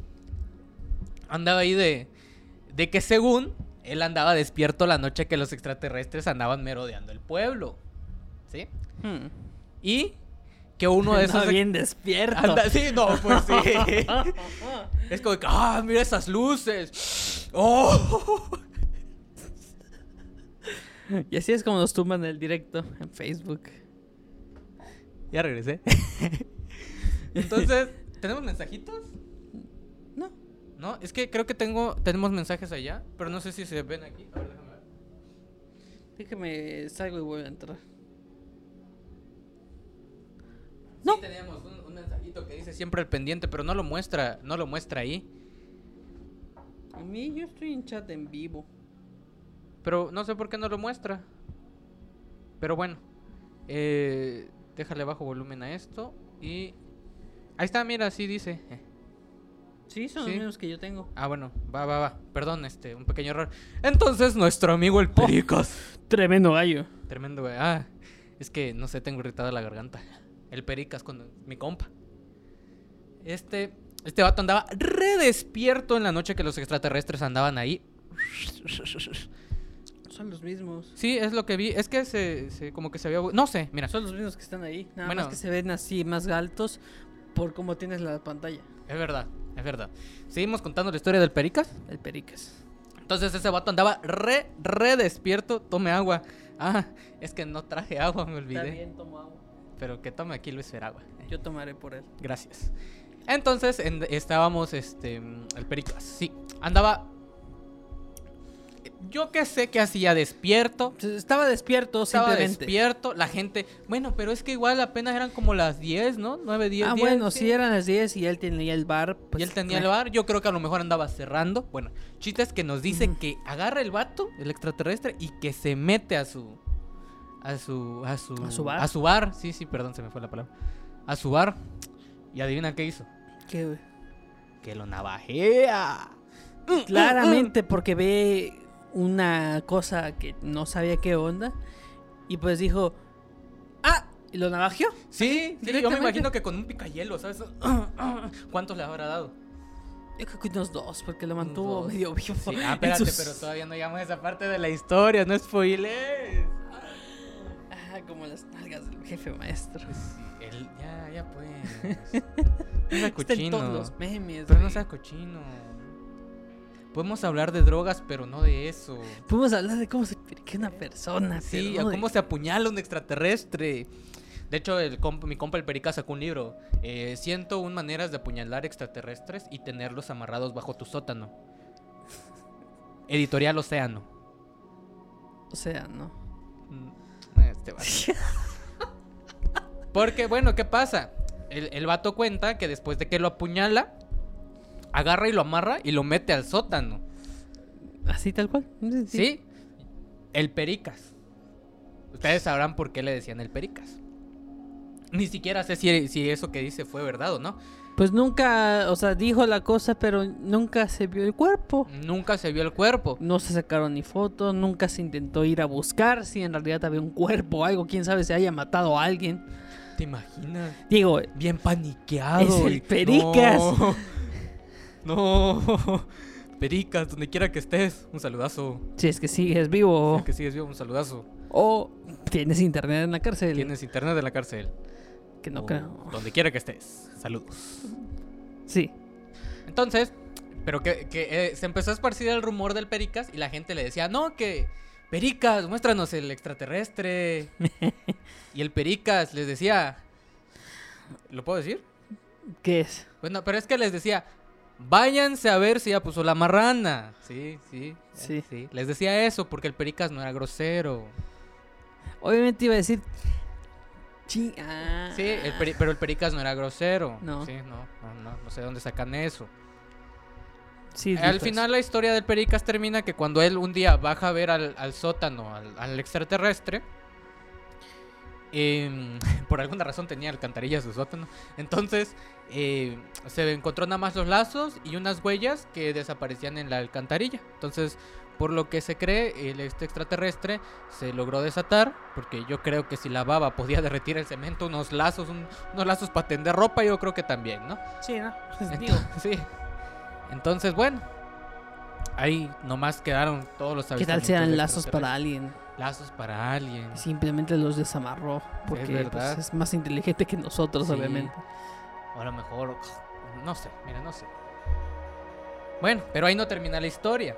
andaba ahí de, de que según él andaba despierto la noche que los extraterrestres andaban merodeando el pueblo. ¿Sí? Hmm. Y que uno de esos... Anda bien despierto. Anda- sí, no, pues sí. es como que, ah, mira esas luces. Oh. Y así es como nos tumban el directo en Facebook. Ya regresé. Entonces, ¿tenemos mensajitos? No. No, es que creo que tengo tenemos mensajes allá, pero no sé si se ven aquí. A ver, déjame ver. Déjame salgo y vuelvo a entrar. No. Sí, teníamos un, un mensajito que dice siempre el pendiente, pero no lo muestra, no lo muestra ahí. A mí yo estoy en chat en vivo. Pero no sé por qué no lo muestra. Pero bueno. Eh, déjale bajo volumen a esto. Y. Ahí está, mira, así dice. Sí, son Sí. los mismos que yo tengo. Ah, bueno, va, va, va. Perdón, este, un pequeño error. Entonces, nuestro amigo el Pericas. Tremendo gallo. Tremendo, güey. Ah, es que no sé, tengo irritada la garganta. El Pericas con mi compa. Este. Este vato andaba re despierto en la noche que los extraterrestres andaban ahí. Son los mismos. Sí, es lo que vi. Es que se, se- como que se había. No sé, mira. Son los mismos que están ahí. Nada Bueno. más que se ven así más altos por cómo tienes la pantalla. Es verdad, es verdad. Seguimos contando la historia del Pericas. El pericas. Entonces ese vato andaba re, re despierto. Tome agua. Ah, es que no traje agua, me olvidé. Está bien, tomo agua. Pero que tome aquí Luis Feragua. Yo tomaré por él. Gracias. Entonces en- estábamos, este, el Pericas. Sí, andaba. Yo que sé que hacía despierto. Pues, Estaba despierto Estaba despierto, la gente. Bueno, pero es que igual apenas eran como las 10, ¿no? 9, 10. ah, 10, bueno, sí. eran las 10 y él tenía el bar. Pues, y él tenía el bar, yo creo que a lo mejor andaba cerrando. Bueno, chiste es que nos dice que agarra el vato, el extraterrestre, y que se mete a su. A su. A su. ¿A su bar? A su bar. Sí, sí, perdón, se me fue la palabra. A su bar. Y adivina qué hizo. ¿Qué, güey? Que lo navajea. Claramente porque ve una cosa que no sabía qué onda. Y pues dijo. ¡Ah! ¿Y lo navajeó? Sí, sí, yo me imagino que con un picayelo, ¿sabes? ¿Cuántos le habrá dado? Yo creo que unos dos, porque lo mantuvo Dos. medio vivo. Sí, ah, espérate, sus- pero todavía no llegamos a esa parte de la historia, no spoilees. Ah, como las nalgas del jefe maestro. Sí, el- ya, ya pues. No seas todos cochino. los memes. Pero no seas cochino. podemos hablar de drogas, pero no de eso. Podemos hablar de cómo se perica una persona. Sí, no a de- cómo se apuñala un extraterrestre. De hecho, el comp- mi compa el Perica sacó un libro. eh, 101 maneras de apuñalar extraterrestres y tenerlos amarrados bajo tu sótano. Editorial Océano. O sea, no. Mm, Este vato. Porque, bueno, ¿qué pasa? El, el vato cuenta que después de que lo apuñala, agarra y lo amarra y lo mete al sótano. Así tal cual. ¿Sí? El Pericas. Ustedes sabrán por qué le decían el Pericas. Ni siquiera sé si, si eso que dice fue verdad o no. Pues nunca, o sea, dijo la cosa, pero nunca se vio el cuerpo. Nunca se vio el cuerpo. No se sacaron ni fotos, nunca se intentó ir a buscar si en realidad había un cuerpo o algo. Quién sabe si haya matado a alguien. ¿Te imaginas? Digo, Bien paniqueado. Es el Pericas. No. no. Pericas, donde quiera que estés, un saludazo. si es que sigues vivo Si que sigues vivo, un saludazo. o tienes internet en la cárcel. Tienes internet en la cárcel. Que no creo. Donde quiera que estés. Saludos. Sí. Entonces, pero que, que, eh, se empezó a esparcir el rumor del Pericas y la gente le decía, no, que Pericas, muéstranos el extraterrestre. y el Pericas les decía, ¿lo puedo decir? ¿Qué es? Bueno, pero es que les decía, váyanse a ver si ya puso la marrana. Sí, sí, Sí. sí. Les decía eso porque el Pericas no era grosero. Obviamente iba a decir. Chi- ah. Sí, el peri- pero el Pericas no era grosero. No. Sí, no, no, no, no sé dónde sacan eso. Sí, Al final la historia del Pericas termina que cuando él un día baja a ver al, al sótano, al, al extraterrestre, em, por alguna razón tenía alcantarillas su sótano, entonces eh, se encontró nada más los lazos y unas huellas que desaparecían en la alcantarilla. Entonces, por lo que se cree, el este extraterrestre se logró desatar, porque yo creo que si la baba podía derretir el cemento, unos lazos, un- unos lazos para tender ropa, yo creo que también, ¿no? Sí, ¿no? Digo, Entonces, sí. Entonces, bueno. Ahí nomás quedaron todos los ¿Qué tal si avistamientos eran de lazos para alguien? Lazos para alguien. Y Simplemente los desamarró. Porque pues, verdad. es más inteligente que nosotros, Sí. obviamente. O a lo mejor. No sé, mira, no sé. Bueno, pero ahí no termina la historia.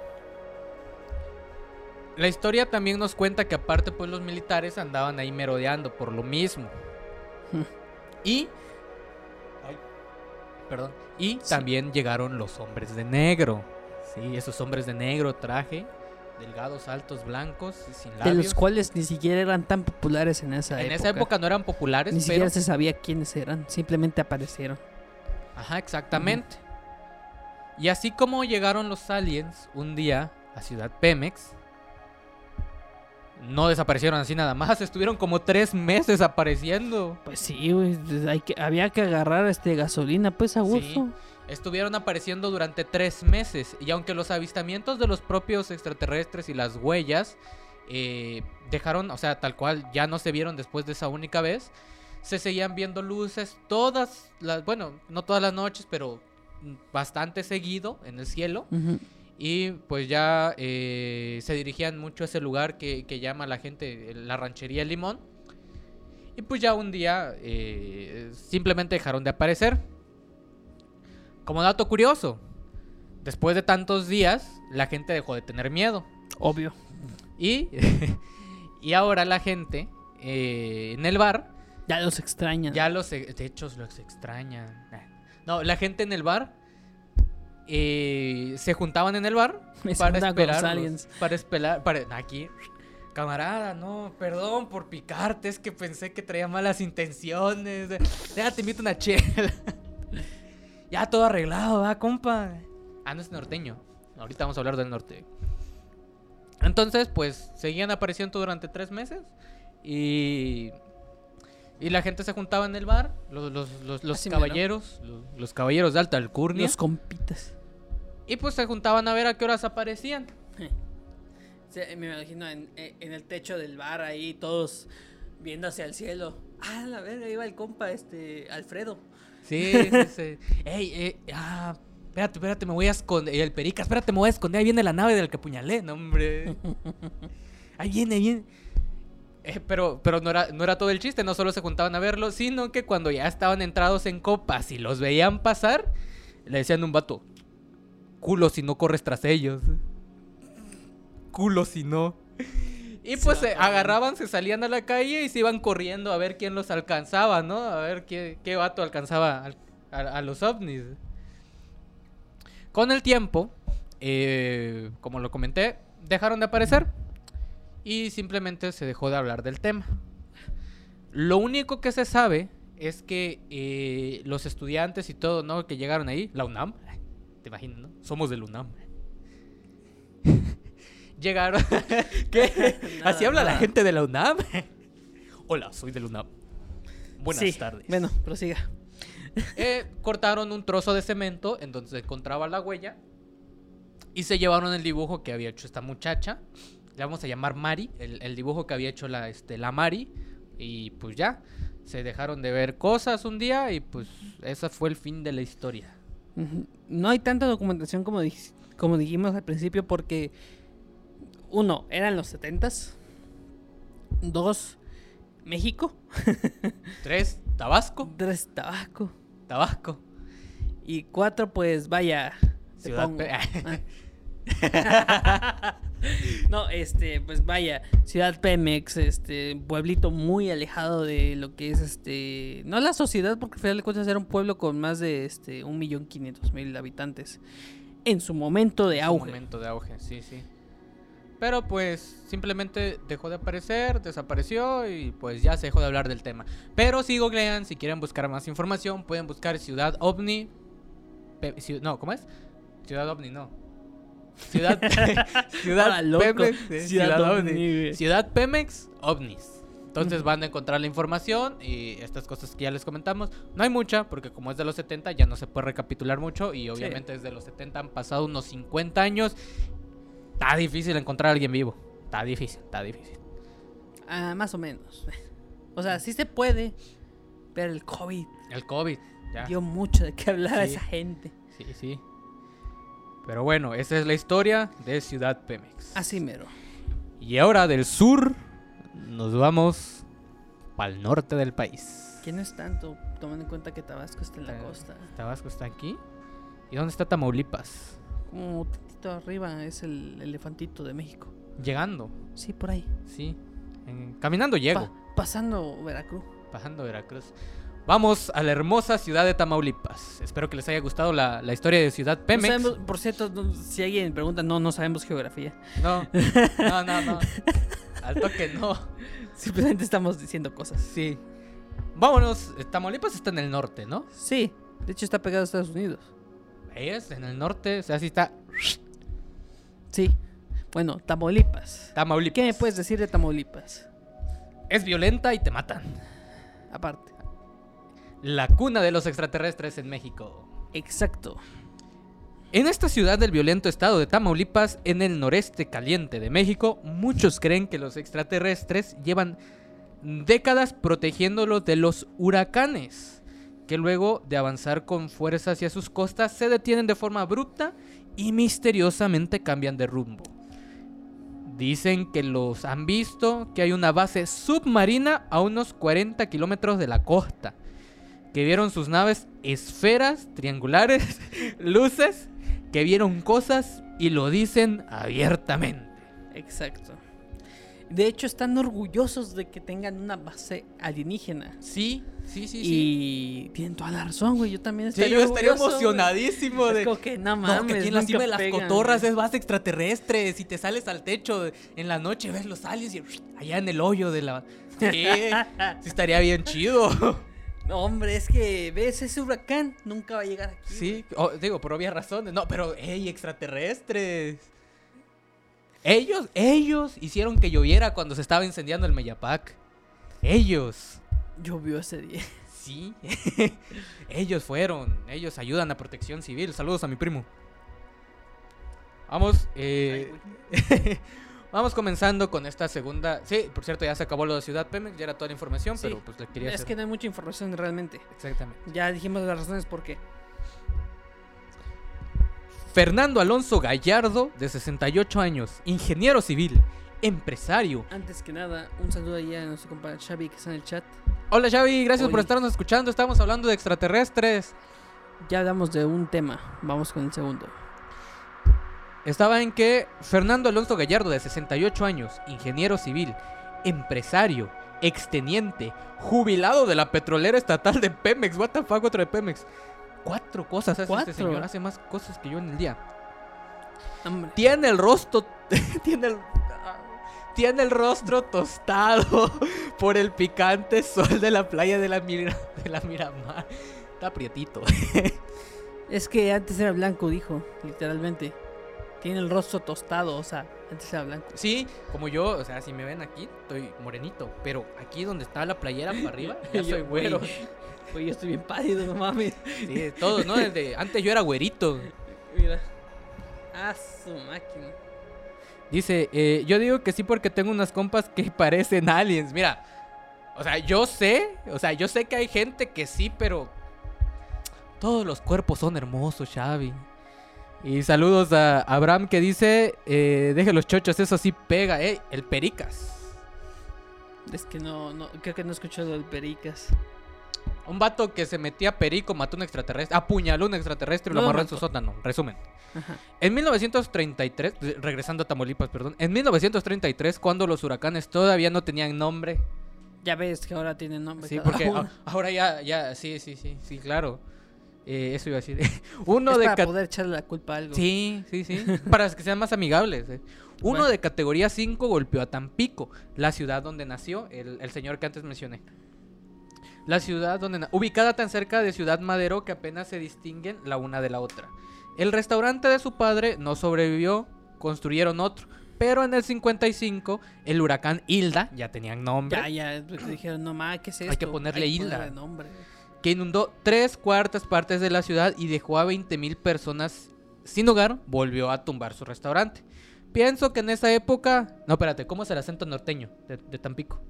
La historia también nos cuenta que aparte pues los militares andaban ahí merodeando por lo mismo. Y... Ay, perdón. Y Sí. también llegaron los hombres de negro. Sí, esos hombres de negro, traje, delgados, altos, blancos, sin De labios. los cuales ni siquiera eran tan populares en esa en época. esa época no eran populares, Ni pero... siquiera se sabía quiénes eran. Simplemente aparecieron. Ajá, exactamente. Y así como llegaron los aliens un día a Ciudad Pemex, no desaparecieron así nada más, estuvieron como tres meses apareciendo. Pues sí, güey. hay que- Había que agarrar este gasolina, pues a Sí. gusto. Estuvieron apareciendo durante tres meses y aunque los avistamientos de los propios extraterrestres y las huellas eh, dejaron, o sea, tal cual ya no se vieron después de esa única vez, se seguían viendo luces todas las, bueno, no todas las noches, pero bastante seguido en el cielo. Y pues ya eh, se dirigían mucho a ese lugar que, que llama la gente eh, la ranchería Limón. Y pues ya un día eh, simplemente dejaron de aparecer. Como dato curioso, después de tantos días, la gente dejó de tener miedo. Obvio. Y, y ahora la gente eh, en el bar Ya los extrañan. ya los, e- de hecho, los extrañan. Nah. No, la gente en el bar eh, se juntaban en el bar para los esperar. Para esperar. Para, aquí, camarada, no, perdón por picarte, es que pensé que traía malas intenciones. Ya te invito una chela. ya todo arreglado, va, compa. Ah, no es norteño. Ahorita vamos a hablar del norte. Entonces, pues, seguían apareciendo durante tres meses. Y. Y la gente se juntaba en el bar, los, los, los, caballeros, los, caballeros de alta alcurnia. Los compitas. Y pues se juntaban a ver a qué horas aparecían. Sí, me imagino en, en el techo del bar ahí, todos viendo hacia el cielo. Ah, la verga, iba el compa, este, Alfredo. Sí, sí, sí. Ey, eh, ah, espérate, espérate, me voy a esconder. El perica, espérate, me voy a esconder. Ahí viene la nave del que apuñalé, no, hombre. Ahí viene, ahí viene. Eh, pero pero no, era, no era todo el chiste, no solo se juntaban a verlo, sino que cuando ya estaban entrados en copas y los veían pasar, le decían a un vato, culo si no corres tras ellos. Culo si no. Y pues se agarraban, se salían a la calle y se iban corriendo a ver quién los alcanzaba, ¿no? A ver qué, qué vato alcanzaba a, a los ovnis. Con el tiempo, eh, como lo comenté, dejaron de aparecer y simplemente se dejó de hablar del tema. Lo único que se sabe es que eh, los estudiantes y todo, ¿no? Que llegaron ahí, la UNAM, te imaginas, ¿no? Somos del UNAM. llegaron. ¿Qué? Así habla la gente de la UNAM. Hola, soy del UNAM. Buenas tardes. Bueno, prosiga. Eh, cortaron un trozo de cemento en donde se encontraba la huella y se llevaron el dibujo que había hecho esta muchacha. Le vamos a llamar Mari, el, dibujo que había hecho la, este, la Mari. Y pues ya, se dejaron de ver cosas un día y pues ese fue el fin de la historia. No hay tanta documentación como, como dijimos al principio porque, uno, eran los setentas. Dos, México. Tres, Tabasco. Tres, Tabasco. Tabasco. Y cuatro, pues vaya. Ciudad no, este, pues vaya, Ciudad Pemex, este, pueblito muy alejado de lo que es este, no la sociedad, porque al final de cuentas era un pueblo con más de este, un millón quinientos mil habitantes. En su momento de auge. momento de auge, sí, sí. Pero pues simplemente dejó de aparecer, desapareció y pues ya se dejó de hablar del tema. Pero si googlean, si quieren buscar más información, pueden buscar Ciudad OVNI. no, ¿cómo es? Ciudad OVNI, no. Ciudad, ciudad, Pemex, ciudad, Pemex, ovnis. Entonces van a encontrar la información y estas cosas que ya les comentamos. No hay mucha, porque como es de los 70 ya no se puede recapitular mucho y obviamente desde los 70 han pasado unos 50 años. Está difícil encontrar a alguien vivo. Está difícil, está difícil. Ah, más o menos. O sea, sí se puede, pero el COVID. El COVID, ya. Dio mucho de qué hablar a esa gente. Sí, sí. Pero bueno, esa es la historia de Ciudad Pemex. Así mero. Y ahora del sur nos vamos para el norte del país. No es tanto, tomando en cuenta que Tabasco está en la costa. Tabasco está aquí. ¿Y dónde está Tamaulipas? Como tantito arriba es el elefantito de México. Llegando. Sí, por ahí. Sí. caminando llego. pasando Veracruz. Pasando Veracruz. Vamos a la hermosa ciudad de Tamaulipas. Espero que les haya gustado la, historia de Ciudad Pemex. por cierto, si alguien pregunta, no, no sabemos geografía. No, no, no, no. Al toque no. Simplemente estamos diciendo cosas. Sí. Vámonos. Tamaulipas está en el norte, ¿no? Sí. De hecho, está pegado a Estados Unidos. Es en el norte. O sea, sí está. Sí. Bueno, Tamaulipas. Tamaulipas. ¿Qué me puedes decir de Tamaulipas? Es violenta y te matan. Aparte la cuna de los extraterrestres en México. Exacto. En esta ciudad del violento estado de Tamaulipas, en el noreste caliente de México, muchos creen que los extraterrestres llevan décadas protegiéndolos de los huracanes, que luego de avanzar con fuerza hacia sus costas se detienen de forma abrupta y misteriosamente cambian de rumbo. Dicen que los han visto, que hay una base submarina a unos 40 kilómetros de la costa que vieron sus naves esferas, triangulares, luces, que vieron cosas y lo dicen abiertamente. Exacto. De hecho, están orgullosos de que tengan una base alienígena. Sí, sí, sí, y tienen toda la razón, güey. Yo también estaría, yo estaría emocionadísimo de. que no mames. aquí en la cima de las cotorras es base extraterrestre. Si te sales al techo en la noche, ves los aliens y allá en el hoyo de la. Sí, sí estaría bien chido. No, hombre, es que ves ese huracán, nunca va a llegar aquí. Sí, digo, por obvias razones. No, pero, hey, extraterrestres. Ellos, ellos hicieron que lloviera cuando se estaba incendiando el Meyapac. Ellos. Llovió ese día. Sí. ellos fueron. Ellos ayudan a protección civil. Saludos a mi primo. Vamos. Eh... Vamos comenzando con esta segunda. Sí, por cierto, ya se acabó lo de Ciudad Pemex, ya era toda la información, pero pues le quería. Es que no hay mucha información realmente. Exactamente. Ya dijimos las razones por qué. Fernando Alonso Gallardo, de 68 años, ingeniero civil, empresario. Antes que nada, un saludo allá a nuestro compadre Xavi que está en el chat. Hola Xavi, gracias por estarnos escuchando. Estamos hablando de extraterrestres. Ya hablamos de un tema, vamos con el segundo. Estaba en que Fernando Alonso Gallardo, de 68 años, ingeniero civil, empresario, exteniente, jubilado de la petrolera estatal de Pemex. What the fuck, otro de Pemex. Cuatro cosas hace Cuatro. este señor, hace más cosas que yo en el día. Hombre. Tiene el rostro. tiene el. Tiene el rostro tostado por el picante sol de la playa de la, Mira- de la Miramar. Está prietito. Es que antes era blanco, dijo, literalmente. Tiene el rostro tostado, o sea, antes era blanco. Sí, como yo, o sea, si me ven aquí, estoy morenito. Pero aquí donde está la playera para arriba, ya Yo, soy güero. Güey, yo estoy bien pálido, no mames. Sí, todos, ¿no? Desde, antes yo era güerito. Mira. Ah, su máquina. Dice, eh, yo digo que sí porque tengo unas compas que parecen aliens. Mira, o sea, yo sé, o sea, yo sé que hay gente que sí, pero todos los cuerpos son hermosos, Xavi. Y saludos a Abraham que dice, eh, deje los chochos, eso sí pega, eh, el pericas. Es que no, no, creo que no he escuchado el Pericas. Un vato que se metía perico, mató a un extraterrestre, apuñaló a un extraterrestre y lo No, amarró en su sótano. Resumen. Ajá. En 1933, re- regresando a Tamaulipas, perdón. En 1933, cuando los huracanes todavía no tenían nombre. Ya ves que ahora tiene nombre. Sí, porque uno. ahora ya, ya, sí, sí, sí, sí, claro. Eh, eso iba a decir. Uno es de para poder echarle la culpa a algo. Sí, sí, sí. para que sean más amigables. eh. Uno Bueno. de categoría 5 golpeó a Tampico, la ciudad donde nació el, el señor que antes mencioné. La ciudad donde ubicada tan cerca de Ciudad Madero que apenas se distinguen la una de la otra. El restaurante de su padre no sobrevivió, construyeron otro. Pero en el 55, el huracán Hilda, ya tenían nombre, Ya, ya, es porque dijeron, no mames, ¿qué es esto? Hay que ponerle Hilda. ponerle nombre. Que inundó tres cuartas partes de la ciudad y dejó a 20 mil personas sin hogar, volvió a tumbar su restaurante. Pienso que en esa época... No, espérate, ¿cómo es el acento norteño de, de Tampico?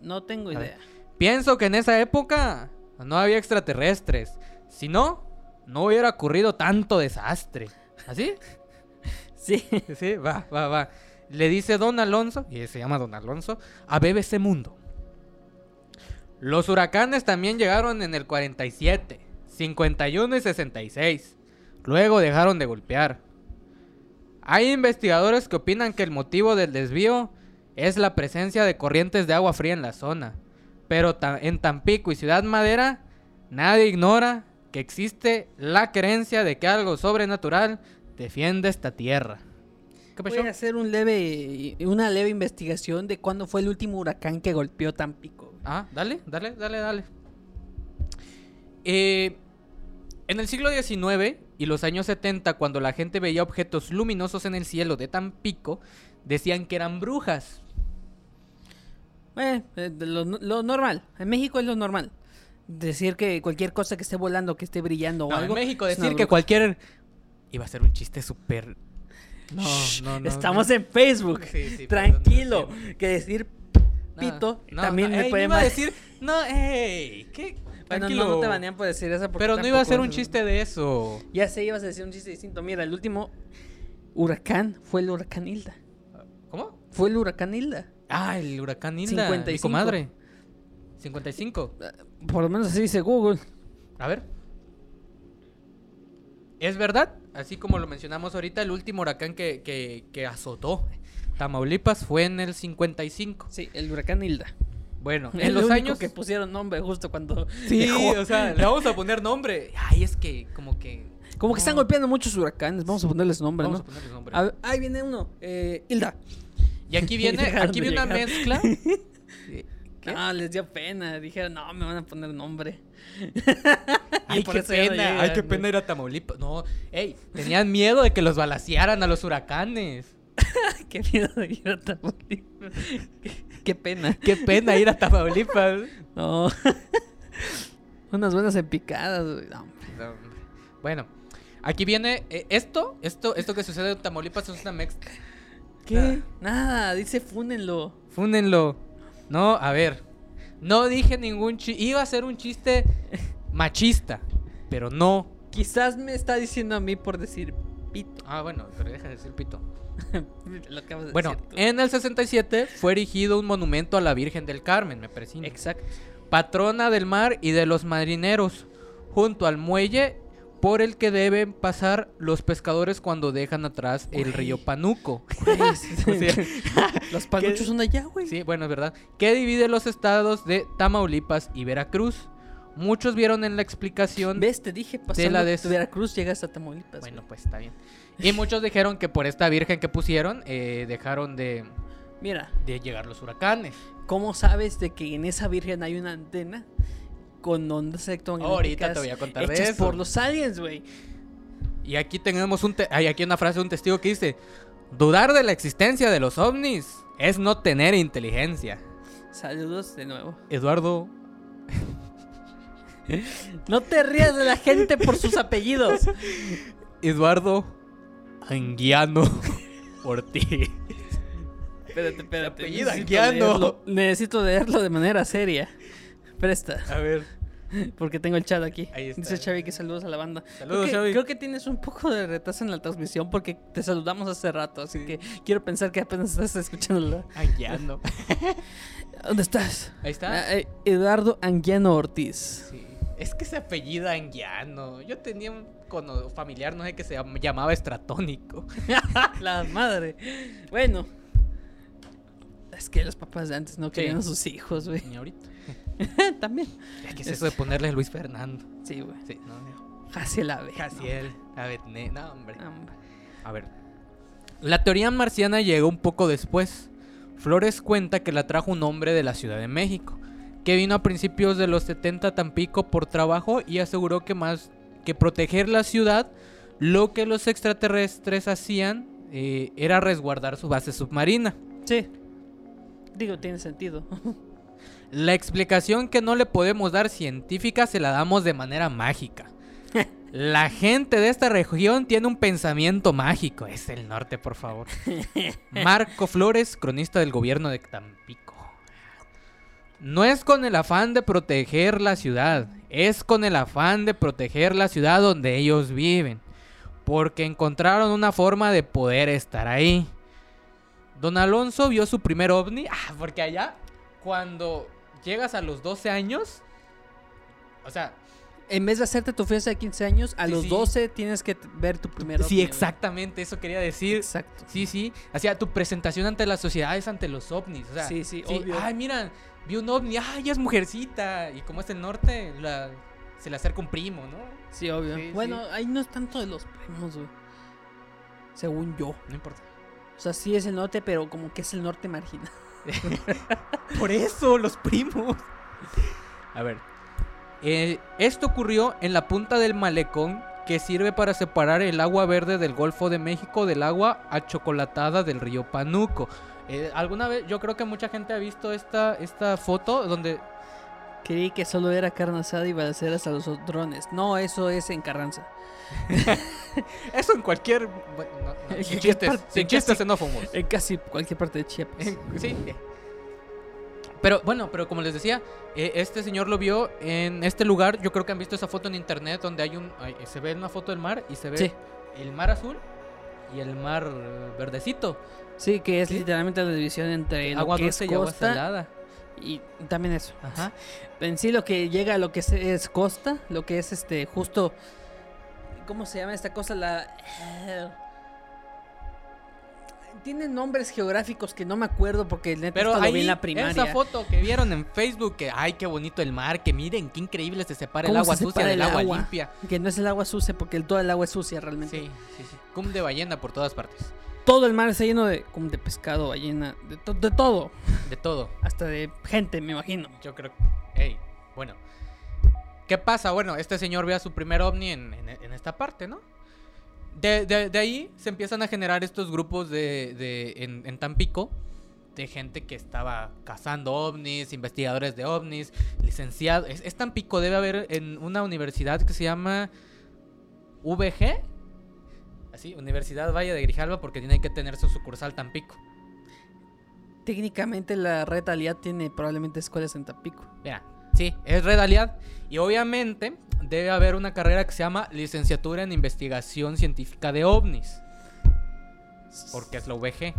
No tengo A ver. idea. Pienso que en esa época no había extraterrestres. Si no, no hubiera ocurrido tanto desastre. ¿Así? Sí. Sí, va, va, va. Le dice Don Alonso, y se llama Don Alonso, a BBC Mundo. Los huracanes también llegaron en el 47, 51 y 66. Luego dejaron de golpear. Hay investigadores que opinan que el motivo del desvío es la presencia de corrientes de agua fría en la zona. Pero en Tampico y Ciudad Madera, nadie ignora que existe la creencia de que algo sobrenatural defiende esta tierra. Voy a hacer un leve, una leve investigación de cuándo fue el último huracán que golpeó Tampico. Ah, dale, dale, dale, dale. Eh, en el siglo XIX y los años 70, cuando la gente veía objetos luminosos en el cielo de Tampico, decían que eran brujas. Eh, eh, lo, lo normal. En México es lo normal. Decir que cualquier cosa que esté volando, que esté brillando o algo. en México decir que cualquier... Iba a ser un chiste súper... No, no, no. Estamos en Facebook. Sí, sí, Tranquilo. perdón, que decir pito no, también no, me ey, puede no iba a decir... No, ey, ¿qué? Bueno, no, no te banean por decir eso. Pero no iba a ser un chiste de eso. Ya sé, ibas a decir un chiste distinto. Mira, el último huracán fue el huracán Hilda. ¿Cómo? Fue el huracán Hilda. Ah, el huracán Hilda, mi 55. comadre. 55. Por lo menos así dice Google. A ver. Es verdad, así como lo mencionamos ahorita, el último huracán que, que, que azotó Tamaulipas fue en el 55. Sí, el huracán Hilda. Bueno, en El los único años... que pusieron nombre justo cuando. Sí, dejó. o sea, le vamos a poner nombre. Ay, es que como que... Como que están golpeando muchos huracanes. Vamos a ponerles nombre, Vamos ¿no? a ponerle nombre. A ver, ahí viene uno. Eh, Hilda. Y aquí viene, aquí viene una mezcla. ¿Qué? No, les dio pena. Dijeron, no, me van a poner nombre. Ay, qué ya no pena, ay, qué pena ir a Tamaulipas. No, ey, tenían miedo de que los balacearan a los huracanes. Qué miedo de ir a Tamaulipas. Qué- Qué pena. Qué pena ir a Tamaulipas. No. Unas buenas empicadas, güey. No. No. Bueno, aquí viene eh, esto, esto, esto que sucede en Tamaulipas es una mezcla. ¿Qué? Nada, dice fúnenlo. Fúnenlo. No, a ver. No dije ningún chiste. Iba a ser un chiste machista, pero no. Quizás me está diciendo a mí por decir pito. Ah, bueno, pero deja de decir pito. Lo de Bueno, decir tú. en el 67 fue erigido un monumento a la Virgen del Carmen, me presino. Exacto. patrona del mar y de los marineros. Junto al muelle, por el que deben pasar los pescadores cuando dejan atrás el río Panuco. Güey, Los panuchos son allá, güey. Sí, bueno, es verdad. Que divide los estados de Tamaulipas y Veracruz. Muchos vieron en la explicación. ¿Ves? Te dije, pasando la la de- de Veracruz llegas a Tamaulipas. Bueno, pues está bien. Y muchos dijeron que por esta virgen que pusieron, eh, dejaron de. Mira, de llegar los huracanes. ¿cómo sabes de que en esa virgen hay una antena con ondas electromagnéticas Ahorita te voy a contar de hechas eso. por los aliens, güey? Y aquí tenemos un te- hay aquí una frase de un testigo que dice: Dudar de la existencia de los ovnis es no tener inteligencia. Saludos de nuevo. Eduardo. No te rías de la gente por sus apellidos. Eduardo Anguiano Ortiz. Espérate, espérate. apellido necesito Anguiano. leerlo- Necesito leerlo de manera seria. Presta, A ver. porque tengo el chat aquí. Ahí está. Dice Xavi que saludos a la banda. Saludos, creo que, Xavi. creo que tienes un poco de retraso en la transmisión porque te saludamos hace rato, así que quiero pensar que apenas estás escuchando. Anguiano. ¿Dónde estás? Ahí está. Ah, eh, Eduardo Anguiano Ortiz. Sí. Es que se apellida Anguiano. Yo tenía un familiar, no sé, que se llam- llamaba Estratónico. la madre. Bueno. Es que los papás de antes no Sí. querían a sus hijos, güey. Ni ahorita. También. Es que es eso de ponerle Luis Fernando. Sí, güey. Sí, no. Jaciel Ave. Jaciel, no, hombre. No, hombre. A ver. La teoría marciana llegó un poco después. Flores cuenta que la trajo un hombre de la Ciudad de México, que vino a principios de los 70 a Tampico por trabajo y aseguró que más que proteger la ciudad, lo que los extraterrestres hacían eh, era resguardar su base submarina. Sí. Digo, tiene sentido. La explicación que no le podemos dar científica se la damos de manera mágica. La gente de esta región tiene un pensamiento mágico. Es el norte, por favor. Marco Flores, cronista del gobierno de Tampico. No es con el afán de proteger la ciudad, es con el afán de proteger la ciudad donde ellos viven. Porque encontraron una forma de poder estar ahí. Don Alonso vio su primer ovni. Ah, porque allá, cuando llegas a los 12 años, o sea, En vez de hacerte tu fiesta de 15 años, a Sí, los sí. 12 tienes que ver tu primer ovni, sí, exactamente, eso quería decir. Exacto. Sí, sí. Hacía tu presentación ante la sociedad es ante los ovnis. O sea, Sí, sí, obvio. Ay, mira, vi un ovni. Ay, ya es mujercita. Y como es el norte, la- se le acerca un primo, ¿no? Sí, obvio. Sí, bueno, ahí no es tanto de los primos, güey. Según yo. No importa. O sea, sí es el norte, pero como que es el norte marginal. Por eso, los primos. A ver. eh, esto ocurrió en la punta del malecón que sirve para separar el agua verde del Golfo de México del agua achocolatada del río Panuco. Eh, Alguna vez, yo creo que mucha gente ha visto esta, esta foto donde Creí que solo era carne asada y balaceras a los drones. No, eso es en Carranza. Eso en cualquier. bueno, no, no, En sin chistes, parte, sin chistes casi- xenófobos. En casi cualquier parte de Chiapas. En- sí. Pero bueno, pero como les decía, eh, este señor lo vio en este lugar. Yo creo que han visto esa foto en internet donde hay un. hay- se ve una foto del mar y se ve Sí. el mar azul y el mar verdecito. Sí, que es literalmente la división entre lo agua es dulce y agua salada. y también eso. Ajá. En sí lo que llega a lo que es, es costa, lo que es este justo ¿cómo se llama esta cosa? La tiene nombres geográficos que no me acuerdo porque neta Pero lo ahí, vi en la primaria. esa foto que vieron en Facebook, que ay, qué bonito el mar, que miren, qué increíble se separa el ¿Cómo agua se sucia del el agua, agua? limpia. Que no es el agua sucia porque el, todo el agua es sucia realmente. Sí, sí, sí. Cum de ballena por todas partes. Todo el mar está lleno de como de pescado, ballena, de, to- de todo, De todo. hasta de gente, me imagino. Yo creo. Ey, bueno. ¿Qué pasa? Bueno, este señor ve a su primer ovni en, en- en esta parte, ¿no? De, de- de ahí se empiezan a generar estos grupos de, de- en, en Tampico de gente que estaba cazando ovnis, investigadores de ovnis, licenciados. Es, es Tampico, debe haber en una universidad que se llama VG. Así, Universidad Valle de Grijalva, porque tiene que tener su sucursal Tampico. Técnicamente la red Aliad tiene probablemente escuelas en Tampico. Mira, sí, es Red Aliad. Y obviamente debe haber una carrera que se llama Licenciatura en Investigación Científica de OVNIs. Porque es la VG.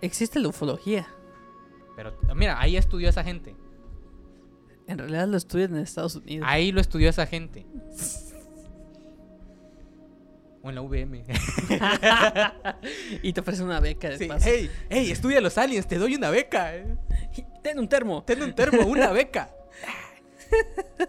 Existe la ufología. Pero mira, ahí estudió esa gente. En realidad lo estudian en Estados Unidos. Ahí lo estudió esa gente. O en la VM. y te ofrecen una beca de Sí, paso. Hey, hey, estudia los aliens, te doy una beca. Ten un termo. Ten un termo, una beca.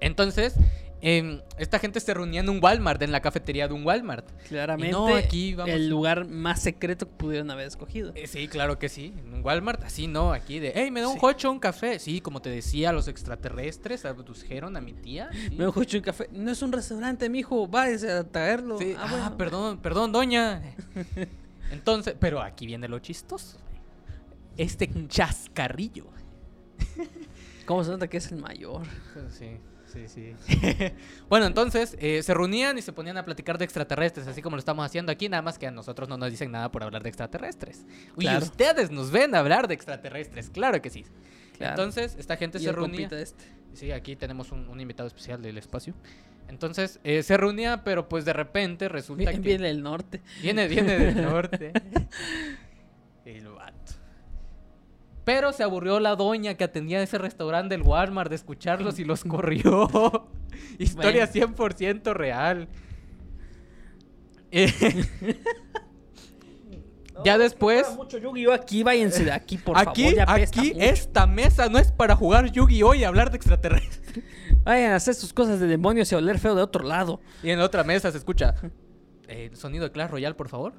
Entonces, em, esta gente se reunía en un Walmart, en la cafetería de un Walmart. Claramente, Y no, aquí vamos- el lugar más secreto que pudieron haber escogido. Eh, sí, claro que sí. En un Walmart, así no, aquí de, hey, me da un Sí. hocho, un café. Sí, como te decía, los extraterrestres abdujeron a mi tía. sí. Me dijo un café. No es un restaurante, mijo. Váyase a traerlo. Sí, Ah, ah, perdón, perdón, doña. Entonces, pero aquí viene lo chistoso. Este chascarrillo. ¿Cómo se nota que es el mayor? Sí, sí, sí. bueno, entonces eh, se reunían y se ponían a platicar de extraterrestres, así como lo estamos haciendo aquí, nada más que a nosotros no nos dicen nada por hablar de extraterrestres. Claro. ustedes nos ven hablar de extraterrestres, claro que sí. Claro. Entonces, esta gente Y se el reunía. este. Sí, aquí tenemos un, un invitado especial del espacio. Entonces, eh, se reunía, pero pues de repente resulta Viene, que... viene del norte. Viene, viene del norte. El vato. Pero se aburrió la doña que atendía ese restaurante del Walmart de escucharlos y los corrió. Historia 100% real. Eh, ya después, mucho Yu-Gi-Oh aquí, váyanse de aquí, por aquí, favor. Ya aquí, mucho. esta mesa no es para jugar Yu-Gi-Oh! y hablar de extraterrestres. Vayan a hacer sus cosas de demonios y a oler feo de otro lado. Y en la otra mesa se escucha eh, sonido de Clash Royale, por favor.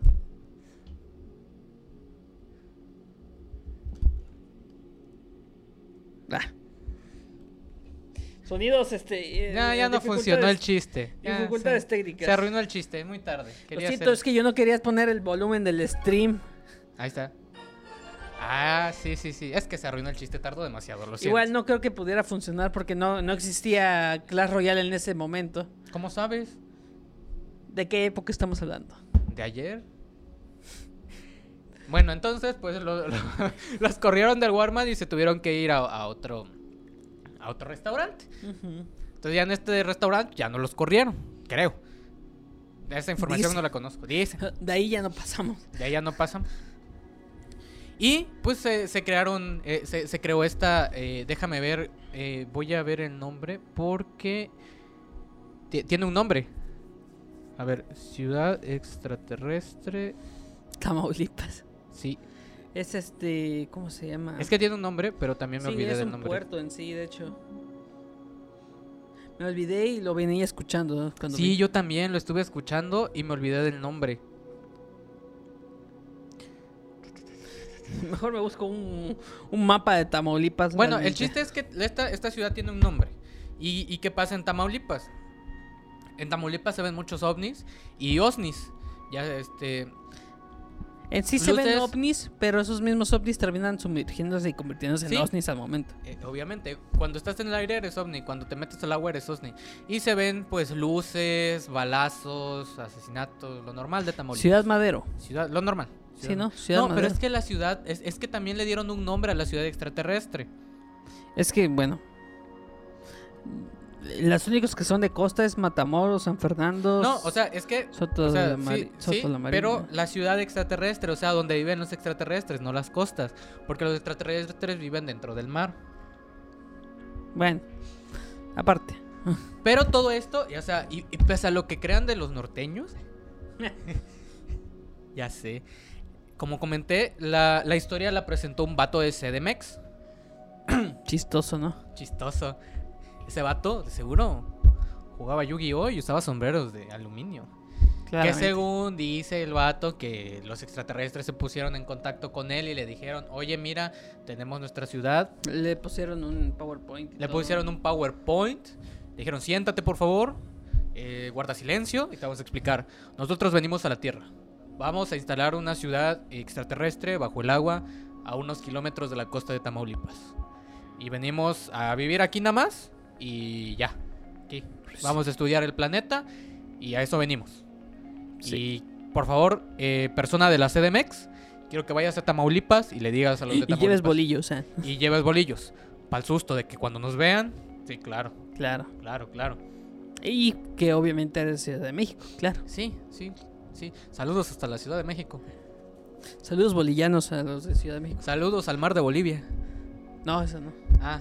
Ah. Sonidos, este. eh, Ya, ya no funcionó el chiste. Dificultades técnicas. Se arruinó el chiste, muy tarde. Lo siento, hacer- es que yo no quería poner el volumen del stream. Ahí está. Ah, sí, sí, sí. Es que se arruinó el chiste, tardó demasiado, lo siento. Igual no creo que pudiera funcionar porque no, no existía Clash Royale en ese momento. ¿Cómo sabes? ¿De qué época estamos hablando? ¿De ayer? Bueno, entonces, pues lo- lo- los corrieron del Walmart y se tuvieron que ir a, a otro a otro restaurante. Entonces ya en este restaurante ya no los corrieron, creo. Esa información Dice. no la conozco. Dice. De ahí ya no pasamos. De ahí ya no pasan. Y pues se, se crearon, eh, se, se creó esta, eh, déjame ver, eh, voy a ver el nombre porque ti- tiene un nombre. A ver, ciudad extraterrestre, Tamaulipas. Sí. Es este. ¿Cómo se llama? Es que tiene un nombre, pero también me sí, olvidé es del un nombre. puerto en sí, de hecho. Me olvidé y lo venía escuchando ¿no? cuando Sí, vi. yo también lo estuve escuchando y me olvidé del nombre. Mejor me busco un, un mapa de Tamaulipas. Bueno, el chiste es que esta, esta ciudad tiene un nombre. ¿Y, ¿Y qué pasa en Tamaulipas? En Tamaulipas se ven muchos ovnis y osnis. Ya, este... En sí se ven ovnis, pero esos mismos ovnis terminan sumergiéndose y convirtiéndose Sí. en ovnis al momento. eh, obviamente, cuando estás en el aire eres ovni, cuando te metes al agua eres ovni. Y se ven, pues, luces, balazos, asesinatos, lo normal de Tamaulipas. Ciudad Madero. Ciudad- lo normal. Sí, ¿no? Ciudad no, pero es que la ciudad, es, es que también le dieron un nombre a la ciudad extraterrestre. Es que, bueno. Las únicos que son de costa es Matamoros, San Fernando. No, o sea, es que Soto, O sea, de Mari- sí, Soto sí, la Marina. pero la ciudad extraterrestre, o sea, donde viven los extraterrestres, no las costas, porque los extraterrestres viven dentro del mar. Bueno, aparte. Pero todo esto, y, o sea, y, y pese a lo que crean de los norteños, ya sé. Como comenté, la, la historia la presentó un vato de CDMX. Chistoso, ¿no? Chistoso. Ese vato, de seguro, jugaba Yu-Gi-Oh! y usaba sombreros de aluminio. Que según dice el vato que los extraterrestres se pusieron en contacto con él y le dijeron, oye mira, tenemos nuestra ciudad. Le pusieron un PowerPoint. Le todo. pusieron un PowerPoint. Le dijeron, siéntate por favor, eh, guarda silencio y te vamos a explicar. Nosotros venimos a la Tierra. Vamos a instalar una ciudad extraterrestre bajo el agua a unos kilómetros de la costa de Tamaulipas. Y venimos a vivir aquí nada más y ya. Aquí. Vamos a estudiar el planeta y a eso venimos. Sí. Y por favor, eh, persona de la CDMX, quiero que vayas a Tamaulipas y le digas a los de Y, y Tamaulipas. lleves bolillos, ¿eh? Y lleves bolillos. Para el susto de que cuando nos vean. Sí, claro, Claro. claro, claro. Y que obviamente eres Ciudad de México, claro. Sí, sí, sí. Saludos hasta la Ciudad de México. Saludos bolillanos a los de Ciudad de México. Saludos al mar de Bolivia. No, eso no. Ah,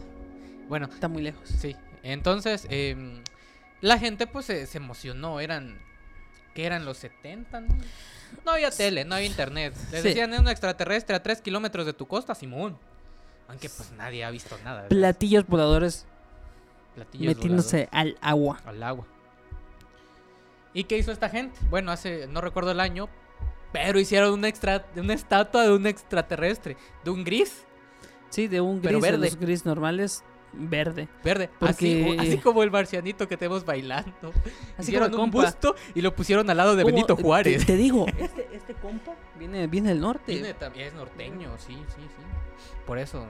bueno, Está muy lejos. sí. Entonces, em, la gente pues se, se emocionó. Eran que eran los 70, ¿no? No había tele, no había internet. Le Sí. decían "Es un extraterrestre a 3 kilómetros de tu costa, Simón. Aunque pues nadie ha visto nada. ¿verdad? Platillos voladores Platillos metiéndose al agua. al agua. ¿Y qué hizo esta gente? Bueno, hace, no recuerdo el año, pero hicieron una, extra, una estatua de un extraterrestre, de un gris, Sí, de un Pero gris, de verde. los gris normales, verde. verde. Porque- Así, así como el marcianito que tenemos bailando. Así hicieron como un compa. busto y lo pusieron al lado de. Benito Juárez. Te, digo, este, este compa viene, viene del norte. Tiene también es norteño, sí, sí, sí. Por eso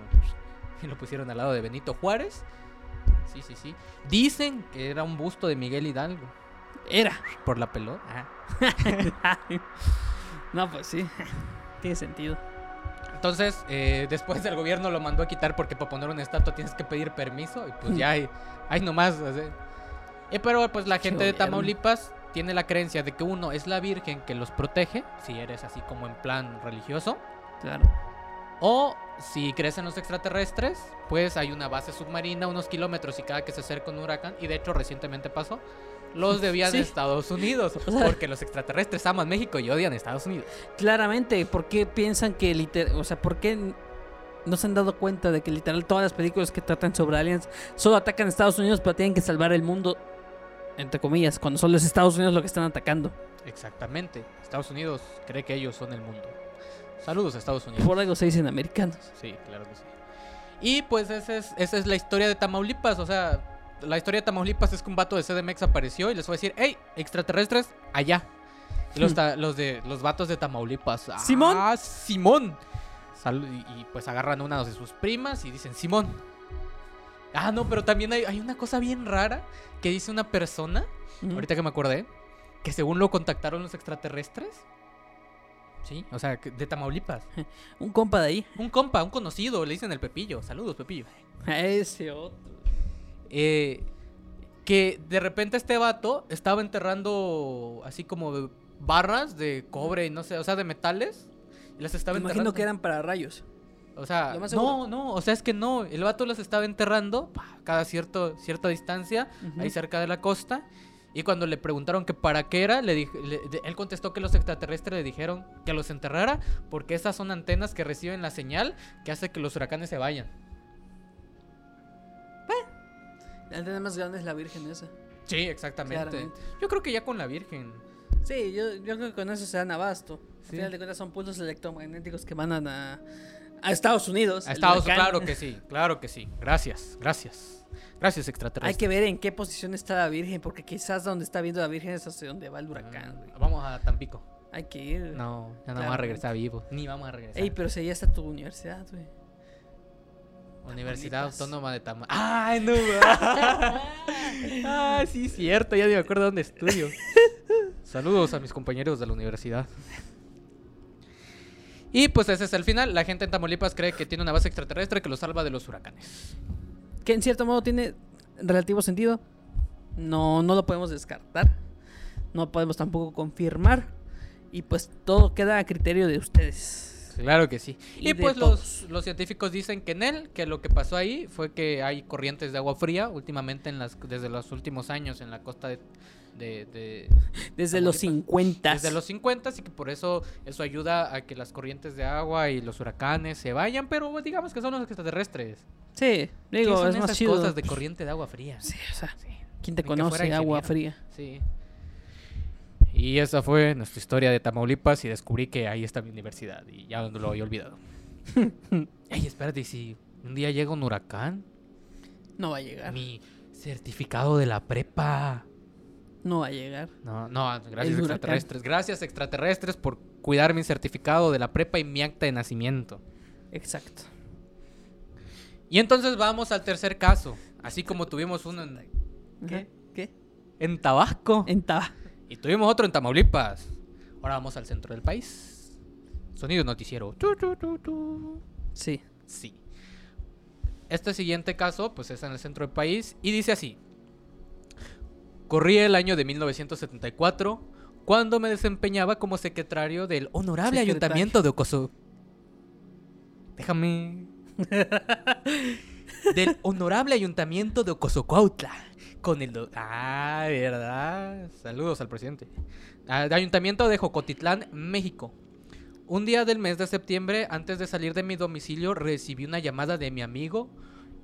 y lo pusieron al lado de Benito Juárez. Sí, sí, sí. Dicen que era un busto de Miguel Hidalgo Era. por la pelota. Ah. no, pues sí. Tiene sentido. Entonces, eh, después el gobierno lo mandó a quitar porque para poner una estatua tienes que pedir permiso y pues ya hay, hay nomás. sea. Eh, pero pues la gente de. Tamaulipas tiene la creencia de que uno es la Virgen que los protege, si eres así como en plan religioso. Claro. O si crees en los extraterrestres, pues hay una base submarina unos kilómetros y cada que se acerca un huracán, y de hecho recientemente pasó, los debían Sí. de Estados Unidos, O sea- porque los extraterrestres aman México y odian Estados Unidos. Claramente, ¿por qué piensan que literal, o sea, por qué no se han dado cuenta de que literal todas las películas que tratan sobre aliens solo atacan a Estados Unidos, pero tienen que salvar el mundo entre comillas, cuando solo es Estados Unidos lo que están atacando. Exactamente. Estados Unidos cree que ellos son el mundo. Saludos a Estados Unidos. Por algo se dicen americanos. Sí, claro que sí. Y pues esa es, esa es la historia de Tamaulipas. O sea, la historia de Tamaulipas es que un vato de CDMX apareció y les fue a decir, hey, extraterrestres, allá. Y los, ta- los de los vatos de Tamaulipas. "Ah, ¿Simón? Simón. Sal- y, y, pues agarran una de sus primas y dicen, Simón. Ah, no, pero también hay, hay una cosa bien rara que dice una persona, ahorita que me acordé, que según lo contactaron los extraterrestres. Sí, o sea, de Tamaulipas. Un compa de ahí. Un compa, un conocido, le dicen el Pepillo. Saludos, Pepillo. A ese otro. Eh, que de repente este vato estaba enterrando así como barras de cobre y no sé, o sea, de metales. Y las estaba Me imagino que eran para rayos. O sea, no, no, o sea, es que no. El vato las estaba enterrando cada cierto, cierta distancia, ahí cerca de la costa. Y cuando le preguntaron que para qué era, le le- él contestó que los extraterrestres le dijeron que los enterrara porque esas son antenas que reciben la señal que hace que los huracanes se vayan. La antena más grande es la Virgen esa. Sí, exactamente. Claramente. Yo creo que ya con la Virgen. Sí, yo, yo creo que con eso se dan abasto. Al final de cuentas son pulsos electromagnéticos que mandan a, a Estados Unidos. A Estados huracán. claro que sí, claro que sí. Gracias, gracias. Gracias, Hay extraterrestres. que ver en qué posición está la Virgen, porque quizás donde está viendo la Virgen es hacia donde va el huracán, güey. Ah, Vamos a Tampico. Hay que ir. No, ya no vamos a regresar vivo. Ni vamos a regresar. Ey, pero si ya está tu universidad, güey. Universidad Tamaulipas. Autónoma de Tamaulipas. ¡Ay, no! ah, sí, cierto. Ya ni me acuerdo dónde estudio. Saludos a mis compañeros de la universidad. Y pues ese es el final. La gente en Tamaulipas cree que tiene una base extraterrestre que lo salva de los huracanes. Que en cierto modo tiene relativo sentido. No, no lo podemos descartar. No podemos tampoco confirmar. Y pues todo queda a criterio de ustedes. Claro que sí. Y pues los, los científicos dicen que en él, que lo que pasó ahí fue que hay corrientes de agua fría últimamente en las, desde los últimos años en la costa de, de- de- Desde los Tamaulipas. 50. desde los 50 y que por eso eso ayuda a que las corrientes de agua y los huracanes se vayan, pero pues, digamos que son los extraterrestres. Sí, ¿Qué digo, son es más esas chido. cosas de corriente de agua fría? Sí, o sea, Sí. ¿quién te Ni conoce agua fría? Sí. Y esa fue nuestra historia de Tamaulipas y descubrí que ahí está mi universidad y ya no lo había olvidado. Ey, espérate, ¿y si un día llega un huracán? No va a llegar. Mi certificado de la prepa. No va a llegar. No, no, gracias El huracán. extraterrestres. Gracias extraterrestres por cuidar mi certificado de la prepa y mi acta de nacimiento. Exacto. Y entonces vamos al tercer caso. Así como tuvimos uno en, ¿Qué? ¿Qué? en Tabasco. En Taba. Y tuvimos otro en Tamaulipas. Ahora vamos al centro del país. Sonido noticiero. Sí. Sí. Este siguiente caso, pues es en el centro del país y dice así. Corría el año de 1974 cuando me desempeñaba como secretario del honorable Secretario. ayuntamiento de Ocoso. Déjame. del honorable ayuntamiento de Ocosocuautla. Con el... Ah, ¿verdad? Saludos al presidente. Ah, de ayuntamiento de Jocotitlán, México. Un día del mes de septiembre, antes de salir de mi domicilio, recibí una llamada de mi amigo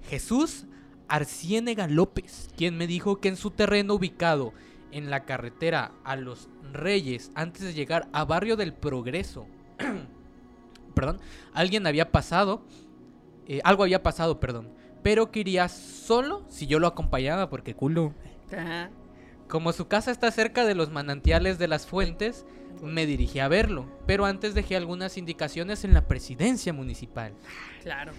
Jesús Arciénega López, quien me dijo que en su terreno ubicado en la carretera a Los Reyes, antes de llegar a Barrio del Progreso, perdón, alguien había pasado, eh, algo había pasado, perdón, pero que iría solo si yo lo acompañaba, porque culo. Ajá. Como su casa está cerca de los manantiales de las fuentes, me dirigí a verlo, pero antes dejé algunas indicaciones en la presidencia municipal Claro.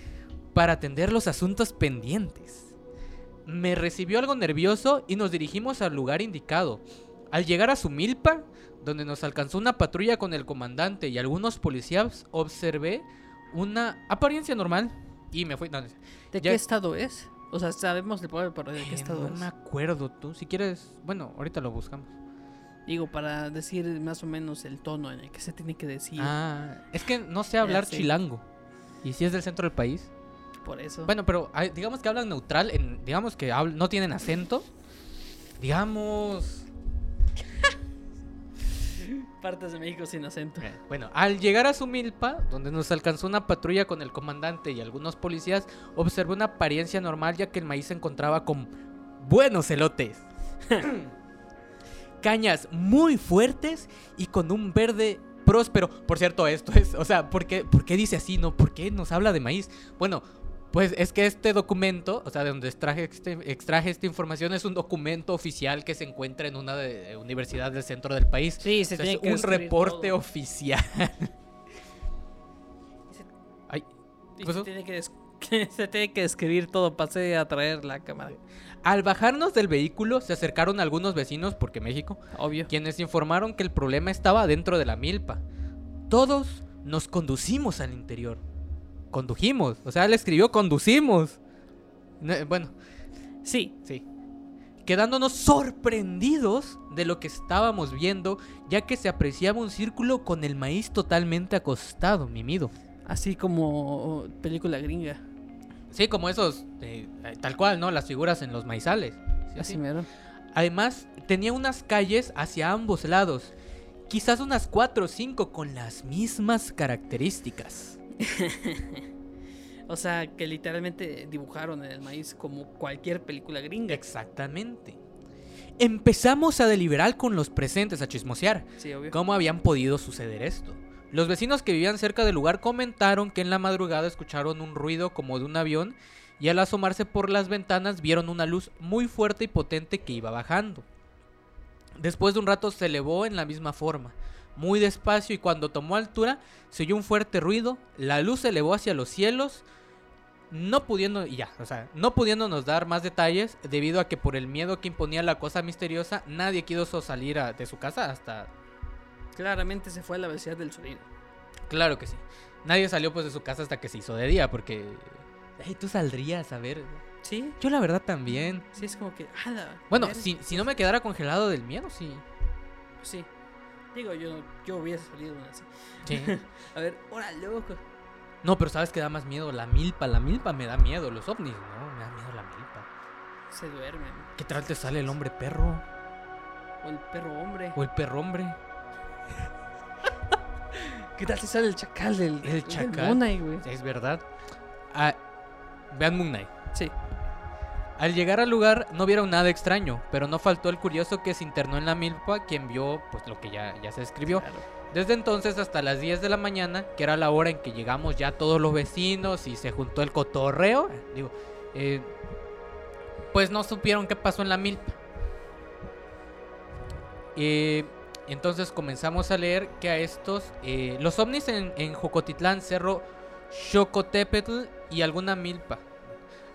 para atender los asuntos pendientes. Me recibió algo nervioso y nos dirigimos al lugar indicado. Al llegar a su milpa, donde nos alcanzó una patrulla con el comandante y algunos policías, observé una apariencia normal y me fui. no, ¿De Ya- qué estado es? O sea, sabemos el pueblo, pero ¿de qué eh, estado no es? me acuerdo tú. Si quieres, bueno, ahorita lo buscamos. Digo, para decir más o menos el tono en el que se tiene que decir. Ah, es que no sé hablar chilango. Y si es del centro del país. Por eso. Bueno, pero hay- digamos que hablan neutral, en, digamos que habl- no tienen acento. Digamos... Partes de México sin acento. Eh, Bueno, al llegar a su milpa, donde nos alcanzó una patrulla con el comandante y algunos policías, observé una apariencia normal ya que el maíz se encontraba con buenos elotes. Cañas muy fuertes y con un verde próspero. Por cierto, esto es, o sea, ¿por qué, por qué dice así? ¿No? ¿Por qué nos habla de maíz? Bueno, pues es que este documento, o sea, de donde extraje, este- extraje esta información, es un documento oficial que se encuentra en una de- universidad del centro del país. Sí, O se sea, tiene es que un reporte todo. oficial. Ay, se tiene que, des- se tiene que escribir todo. Pasé a traer la cámara. Al bajarnos del vehículo se acercaron algunos vecinos, porque México, Obvio. quienes informaron que el problema estaba dentro de la milpa. Todos nos conducimos al interior. Condujimos, o sea, él escribió conducimos. No, Bueno, Sí. sí. Quedándonos sorprendidos de lo que estábamos viendo, ya que se apreciaba un círculo con el maíz totalmente acostado, mimido. Así como película gringa. Sí, como esos, eh, eh, tal cual, ¿no? Las figuras en los maizales. Sí, Así sí. mero. Además, tenía unas calles hacia ambos lados. Quizás unas cuatro o cinco con las mismas características. O sea, que literalmente dibujaron en el maíz como cualquier película gringa. Exactamente. Empezamos a deliberar con los presentes, a chismosear. Sí, obvio. ¿Cómo habían podido suceder esto? Los vecinos que vivían cerca del lugar comentaron que en la madrugada escucharon un ruido como de un avión y al asomarse por las ventanas vieron una luz muy fuerte y potente que iba bajando. Después de un rato se elevó en la misma forma, muy despacio y cuando tomó altura se oyó un fuerte ruido, la luz se elevó hacia los cielos, no pudiendo, y ya, o sea, no pudiéndonos dar más detalles debido a que por el miedo que imponía la cosa misteriosa nadie quiso salir a- de su casa hasta Claramente se fue a la velocidad del sonido. Claro que sí. Nadie salió pues de su casa hasta que se hizo de día, porque... Ey, tú saldrías a ver. Sí. Yo la verdad también. Sí, es como que. ala, Bueno, si, si no me quedara congelado del miedo, sí. Sí. Digo, yo, yo hubiese salido así. Sí. A ver, ¡hora, loco! No, pero ¿sabes qué da más miedo? La milpa. La milpa me da miedo. Los ovnis, ¿no? Me da miedo la milpa. Se duermen. ¿Qué tal te sale el hombre perro? O el perro hombre. ¿O el perro hombre? ¿Qué tal si sale el chacal del, El chacal. Moon Knight, güey? Es verdad. Ah, vean Moon Knight. Sí. Al llegar al lugar no vieron nada extraño, pero no faltó el curioso que se internó en la milpa, quien vio pues lo que ya, ya se escribió. Claro. Desde entonces hasta las 10 de la mañana, que era la hora en que llegamos ya todos los vecinos y se juntó el cotorreo, digo, eh, pues no supieron qué pasó en la milpa. Eh, entonces comenzamos a leer que a estos, eh, los ovnis en, en Jocotitlán, Cerro Xocotepetl y alguna milpa.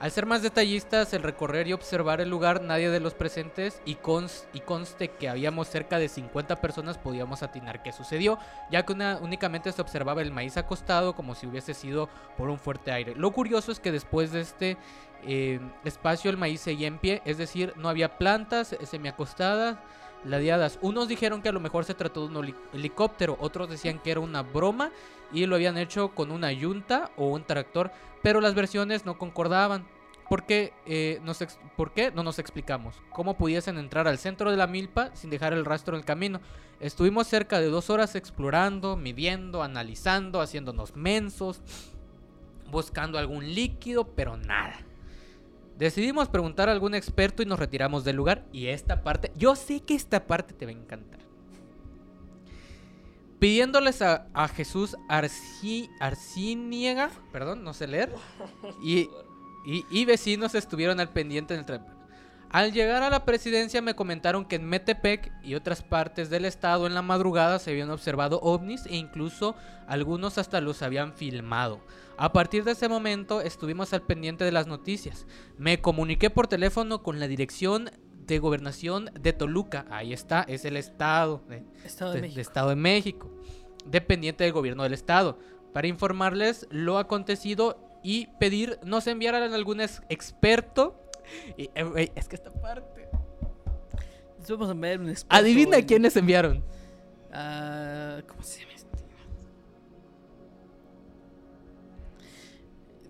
Al ser más detallistas, el recorrer y observar el lugar, nadie de los presentes y, cons- y conste que habíamos cerca de 50 personas podíamos atinar qué sucedió, ya que una- únicamente se observaba el maíz acostado como si hubiese sido por un fuerte aire. Lo curioso es que después de este eh, espacio el maíz seguía en pie, es decir, no había plantas eh, semiacostadas, ladeadas. Unos dijeron que a lo mejor se trató de un heli- helicóptero, otros decían que era una broma y lo habían hecho con una yunta o un tractor, pero las versiones no concordaban. ¿Por qué, eh, ¿Por qué? No nos explicamos. ¿Cómo pudiesen entrar al centro de la milpa sin dejar el rastro en el camino? Estuvimos cerca de dos horas explorando, midiendo, analizando, haciéndonos mensos, buscando algún líquido, pero nada. Decidimos preguntar a algún experto y nos retiramos del lugar. Y esta parte, yo sé que esta parte te va a encantar. Pidiéndoles a, Jesús Arci, perdón, no sé leer, y, y, y vecinos estuvieron al pendiente del tren. Al llegar a la presidencia me comentaron que en Metepec y otras partes del estado en la madrugada se habían observado ovnis e incluso algunos hasta los habían filmado. A partir de ese momento estuvimos al pendiente de las noticias. Me comuniqué por teléfono con la dirección de gobernación de Toluca. Ahí está, es el estado de, Estado de- de de México. Estado de México, dependiente del gobierno del estado, para informarles lo acontecido y pedir nos enviaran algún ex- experto. Y, eh, es que esta parte. Les Vamos a ver un experto Adivina en- quién les enviaron. Ah, ¿Cómo se llama este?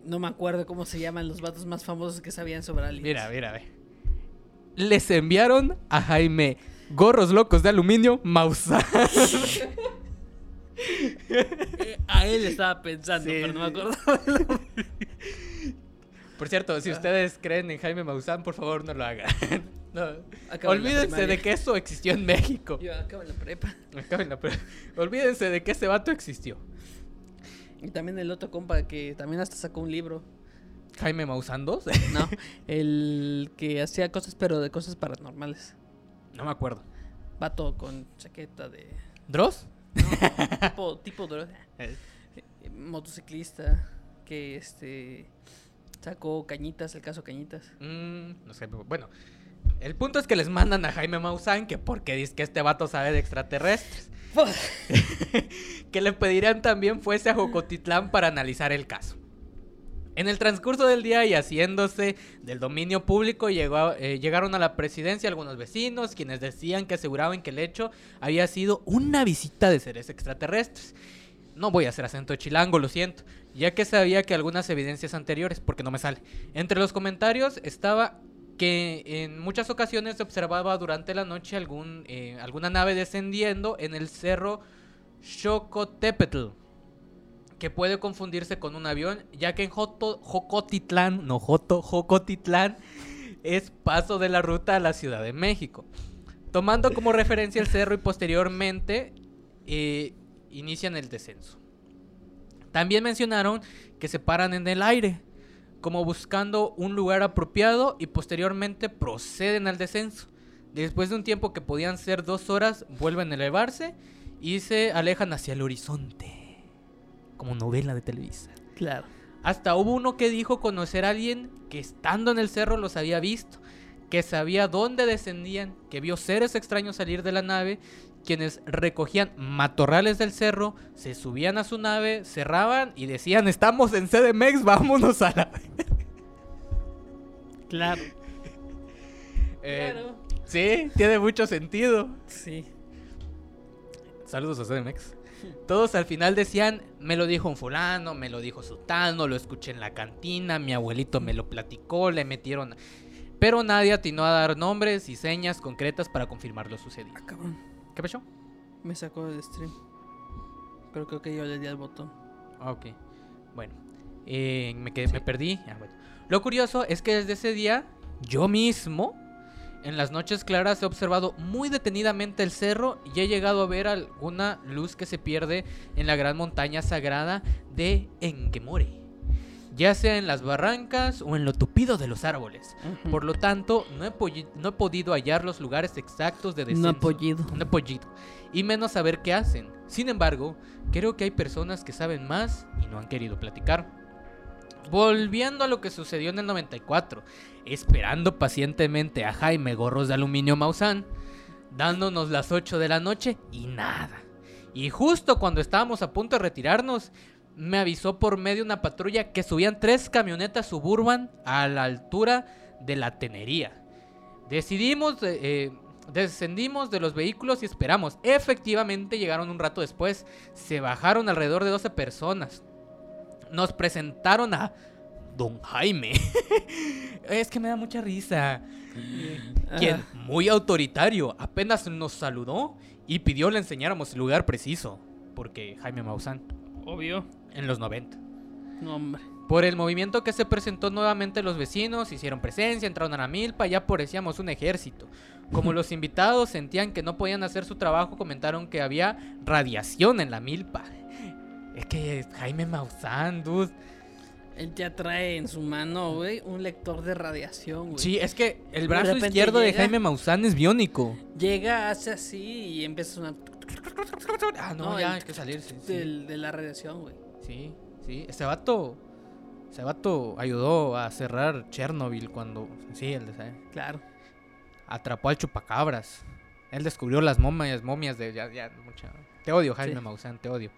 No me acuerdo cómo se llaman los vatos más famosos que sabían sobre aliens. Mira, mira, ve. Les enviaron a Jaime gorros locos de aluminio Maussan. Eh, a él estaba pensando, Sí, pero no me sí. acuerdo. Por cierto, si ustedes creen en Jaime Maussan, por favor no lo hagan. No. Acabo en Olvídense de que eso existió en México. Yo acabo en la prepa. Acaben la pre- Olvídense de que ese vato existió. Y también el otro compa que también hasta sacó un libro. Jaime Maussan 2. No, el que hacía cosas, pero de cosas paranormales. no me acuerdo. Vato con chaqueta de. ¿Dross? Tipo, tipo de. Eh, motociclista que este sacó Cañitas, el caso Cañitas. mm, no sé, bueno. El punto es que les mandan a Jaime Maussan que porque dice que este vato sabe de extraterrestres. que le pedirían también fuese a Jocotitlán para analizar el caso. En el transcurso del día y haciéndose del dominio público, eh, llegaron a la presidencia algunos vecinos, quienes decían que aseguraban que el hecho había sido una visita de seres extraterrestres. No voy a hacer acento chilango, lo siento, ya que sabía que algunas evidencias anteriores, porque no me sale. Entre los comentarios estaba que en muchas ocasiones se observaba durante la noche eh, alguna nave descendiendo en el cerro Xocotepetl, que puede confundirse con un avión, ya que en Jocotitlán, no Joto, Jocotitlán, es paso de la ruta a la Ciudad de México. Tomando como referencia el cerro y posteriormente eh, inician el descenso. También mencionaron que se paran en el aire, como buscando un lugar apropiado y posteriormente proceden al descenso. Después de un tiempo que podían ser dos horas, vuelven a elevarse y se alejan hacia el horizonte, como novela de Televisa. Claro. Hasta hubo uno que dijo conocer a alguien que estando en el cerro los había visto, que sabía dónde descendían, que vio seres extraños salir de la nave, quienes recogían matorrales del cerro, se subían a su nave, cerraban y decían, estamos en CDMX, vámonos a la... Claro. Eh, Claro. Sí, tiene mucho sentido. Sí. Saludos a CDMX. Todos al final decían, me lo dijo un fulano, me lo dijo sutano, lo escuché en la cantina, mi abuelito me lo platicó, le metieron... Pero nadie atinó a dar nombres y señas concretas para confirmar lo sucedido. Ah, cabrón. ¿Qué pasó? Me sacó del stream. Pero creo que yo le di al botón. Ah, ok. Bueno, eh, me, quedé- me perdí. Ah, bueno. Lo curioso es que desde ese día, yo mismo, en las noches claras, he observado muy detenidamente el cerro y he llegado a ver alguna luz que se pierde en la gran montaña sagrada de Engemore. Ya sea en las barrancas o en lo tupido de los árboles. Por lo tanto, no he, no he podido hallar los lugares exactos de descenso. No apollido. Un apoyito. Y menos saber qué hacen. Sin embargo, creo que hay personas que saben más y no han querido platicar. Volviendo a lo que sucedió en el 94, esperando pacientemente a Jaime Gorros de Aluminio Maussan, dándonos las 8 de la noche y nada. Y justo cuando estábamos a punto de retirarnos, me avisó por medio de una patrulla que subían tres camionetas suburban a la altura de la tenería. Decidimos, eh, eh, descendimos de los vehículos y esperamos. Efectivamente llegaron un rato después. Se bajaron alrededor de 12 personas. Nos presentaron a don Jaime. es que me da mucha risa. Ah. Quien, muy autoritario, apenas nos saludó y pidió le enseñáramos el lugar preciso. Porque Jaime Maussan, Obvio. en los 90. No, hombre. Por el movimiento que se presentó nuevamente los vecinos, hicieron presencia, entraron a la milpa, ya parecíamos un ejército. Como los invitados sentían que no podían hacer su trabajo, comentaron que había radiación en la milpa. Es que Jaime Maussan, dude. Él ya trae en su mano, güey, un lector de radiación, güey. Sí, es que el brazo izquierdo de. Jaime Maussan es biónico. Llega, hace así y empieza a sonar Ah, no, No, ya el- hay que salirse. Sí, del- de la radiación, güey. sí, sí. Ese vato, ese vato ayudó a cerrar Chernobyl cuando, sí, el de, Claro. atrapó al chupacabras. Él descubrió las momias, momias de ya, ya, mucha. Te odio, Jaime Sí. Maussan, te odio.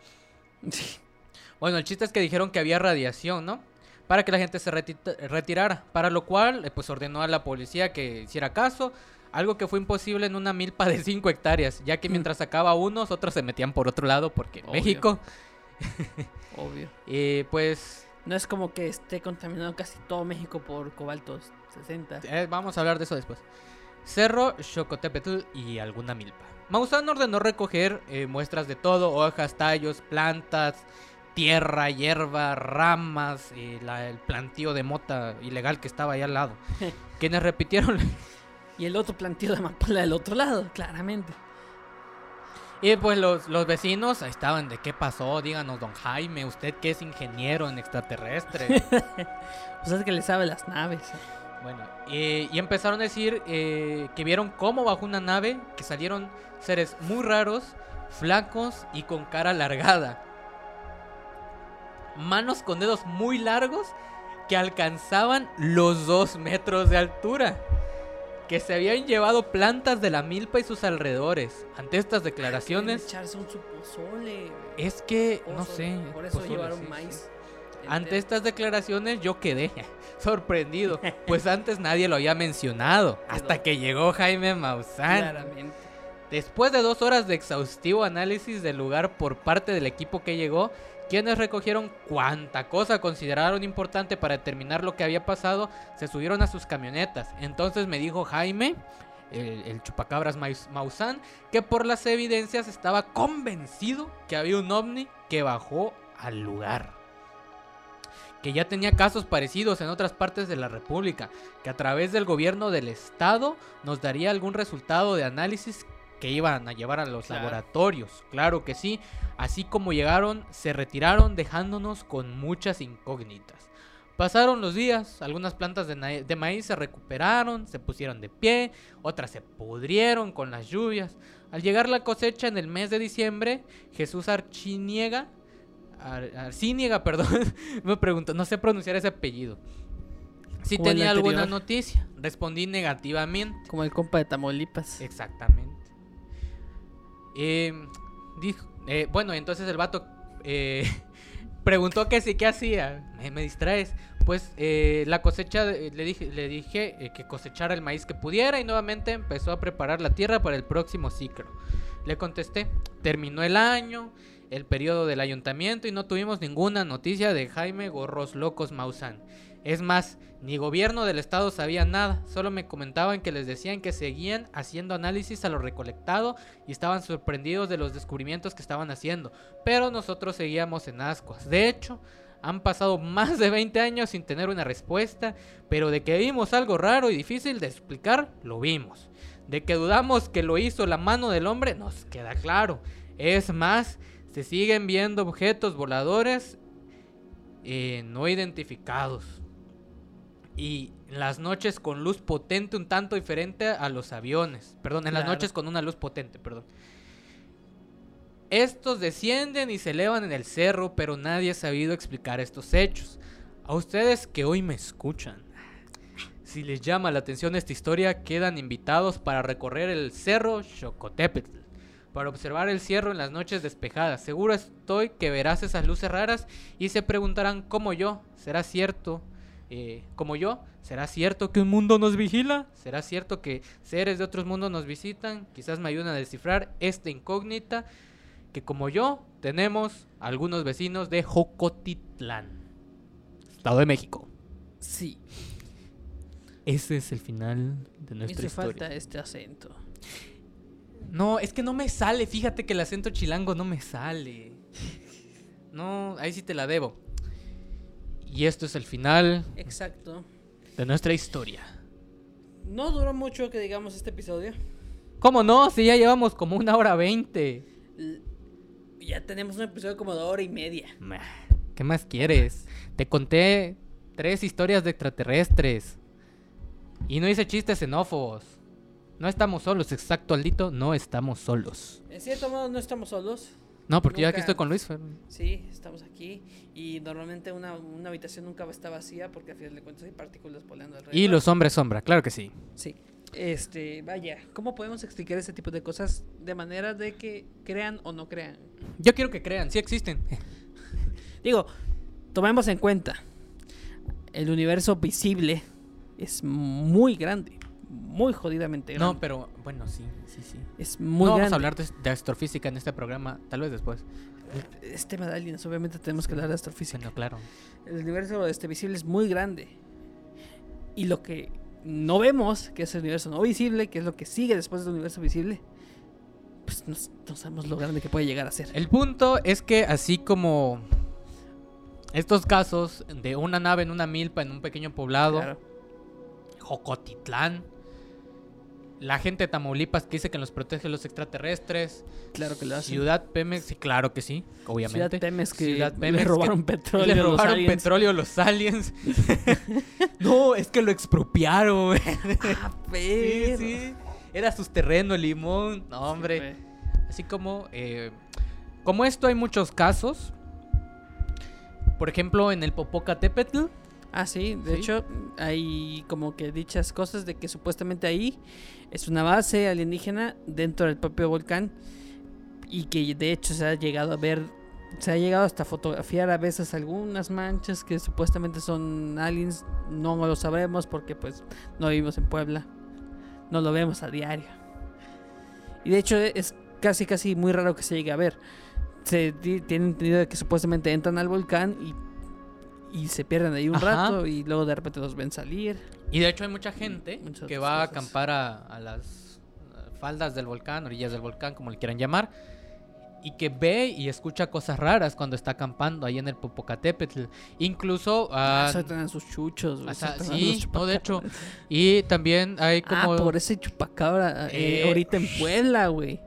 Bueno, el chiste es que dijeron que había radiación, ¿no? Para que la gente se reti- retirara. Para lo cual, eh, pues ordenó a la policía que hiciera caso. Algo que fue imposible en una milpa de 5 hectáreas. Ya que Mm. mientras sacaba unos, otros se metían por otro lado. Porque Obvio. México. Obvio. Y pues. No es como que esté contaminado casi todo México por cobalto 60. eh, vamos a hablar de eso después. Cerro, Xocotepetl y alguna milpa. Maussan ordenó recoger eh, muestras de todo: hojas, tallos, plantas, tierra, hierba, ramas, eh, la- el plantío de mota ilegal que estaba ahí al lado. Quienes repitieron. Y el otro plantío de amapola del otro lado, claramente. y pues los, los vecinos ahí estaban: ¿de qué pasó? Díganos, don Jaime, usted que es ingeniero en extraterrestre. Sea, es que le sabe las naves. Bueno, eh, y empezaron a decir eh, que vieron cómo bajo una nave que salieron seres muy raros, flacos y con cara alargada. Manos con dedos muy largos que alcanzaban los dos metros de altura. Que se habían llevado plantas de la milpa y sus alrededores. Ante estas declaraciones, echarse un su pozole. güey. es que, no sé. Por eso pozole, llevaron sí, sí. Ante estas declaraciones yo quedé sorprendido, pues antes nadie lo había mencionado, hasta que llegó Jaime Maussan. Claramente. Después de dos horas de exhaustivo análisis del lugar por parte del equipo que llegó, quienes recogieron cuanta cosa consideraron importante para determinar lo que había pasado, se subieron a sus camionetas. Entonces me dijo Jaime, el, el chupacabras Maus- Maussan, que por las evidencias estaba convencido que había un ovni que bajó al lugar que ya tenía casos parecidos en otras partes de la República, que a través del gobierno del Estado nos daría algún resultado de análisis que iban a llevar a los Claro. laboratorios. Claro que sí. Así como llegaron, se retiraron dejándonos con muchas incógnitas. Pasaron los días, algunas plantas de, de maíz se recuperaron, se pusieron de pie, otras se pudrieron con las lluvias. Al llegar la cosecha en el mes de diciembre, Jesús Archiniega, Ar- Arciniega, perdón, me preguntó, no sé pronunciar ese apellido. Si tenía alguna noticia, respondí negativamente. Como el compa de Tamaulipas. Exactamente. Eh, dijo, eh, bueno, entonces el vato eh, preguntó que sí, qué hacía. Me, me distraes. Pues la cosecha, le dije, le dije que cosechara el maíz que pudiera y nuevamente empezó a preparar la tierra para el próximo ciclo. Le contesté, terminó el año, el periodo del ayuntamiento y no tuvimos ninguna noticia de Jaime Gorros Locos Maussan. Es más, ni gobierno del estado sabía nada, solo me comentaban que les decían que seguían haciendo análisis a lo recolectado y estaban sorprendidos de los descubrimientos que estaban haciendo, pero nosotros seguíamos en ascuas. De hecho, han pasado más de 20 años sin tener una respuesta, pero de que vimos algo raro y difícil de explicar, lo vimos. De que dudamos que lo hizo la mano del hombre, nos queda claro. Es más, se siguen viendo objetos voladores eh, no identificados. Y en las noches con luz potente un tanto diferente a los aviones. Perdón, en las noches con una luz potente, perdón. Estos descienden y se elevan en el cerro, pero nadie ha sabido explicar estos hechos. A ustedes que hoy me escuchan, si les llama la atención esta historia, quedan invitados para recorrer el cerro Xocotepetl, para observar el cierro en las noches despejadas. Seguro estoy que verás esas luces raras y se preguntarán como yo, ¿será cierto? eh, como yo, ¿será cierto que un mundo nos vigila? ¿Será cierto que seres de otros mundos nos visitan? Quizás me ayuden a descifrar esta incógnita que como yo tenemos algunos vecinos de Jocotitlán, Estado de México. Sí. Ese es el final de Me nuestra hizo historia. falta este acento. No, es que no me sale. Fíjate que el acento chilango no me sale. No, ahí sí te la debo. Y esto es el final Exacto. de nuestra historia. No duró mucho que digamos este episodio. ¿Cómo no? Si ya llevamos como una hora veinte. Ya tenemos un episodio como de hora y media. ¿Qué más quieres? Te conté tres historias de extraterrestres. Y no hice chistes xenófobos. No estamos solos, exacto, Aldito. No estamos solos. En cierto modo no estamos solos. No, porque yo aquí Nunca- estoy con Luis. Sí, estamos aquí. Y normalmente una, una habitación nunca está vacía porque al final de cuentas hay partículas volando alrededor. Y los hombres sombra, claro que sí. Sí. Este, vaya, ¿cómo podemos explicar ese tipo de cosas de manera de que crean o no crean? Yo quiero que crean, sí existen. Digo, tomemos en cuenta, el universo visible es muy grande, muy jodidamente grande. No, pero bueno, sí, sí, sí. es No muy vamos grande. a hablar de, de astrofísica en este programa, tal vez después. Es tema de aliens, obviamente tenemos que hablar de astrofísica. Bueno, claro. El universo este, visible es muy grande. Y lo que no vemos, que es el universo no visible, que es lo que sigue después del universo visible, pues no, no sabemos lo grande que puede llegar a ser. El punto es que así como estos casos de una nave en una milpa en un pequeño poblado, Claro. Jocotitlán, la gente de Tamaulipas que dice que nos protege los extraterrestres, Claro que lo hacen. Ciudad Pemex, sí, claro que sí, obviamente. Ciudad Pemex que Ciudad le Pemex que robaron petróleo. le los robaron aliens. petróleo a los aliens. no, es que lo expropiaron. Ah, sí, pero. sí. Era sus terrenos, limón. No, hombre. Sí. Así como, eh, como esto hay muchos casos. Por ejemplo, en el Popocatépetl. Ah, sí, de Sí. hecho, hay como que dichas cosas de que supuestamente ahí es una base alienígena dentro del propio volcán y que de hecho se ha llegado a ver, se ha llegado hasta fotografiar a veces algunas manchas que supuestamente son aliens, no lo sabremos porque pues no vivimos en Puebla, no lo vemos a diario. Y de hecho es casi casi muy raro que se llegue a ver. Se tiene entendido de que supuestamente entran al volcán y y se pierden ahí un Ajá. rato y luego de repente los ven salir. Y de hecho hay mucha gente Muchas que va a cosas. acampar a, a las faldas del volcán, orillas del volcán, como le quieran llamar. Y que ve y escucha cosas raras cuando está acampando ahí en el Popocatépetl. Incluso... ah, Sueltan sus chuchos. o sea, a sí, no, de hecho. chupacabras. Y también hay como... Ah, por ese chupacabra eh, Eh. ahorita en Puebla, güey.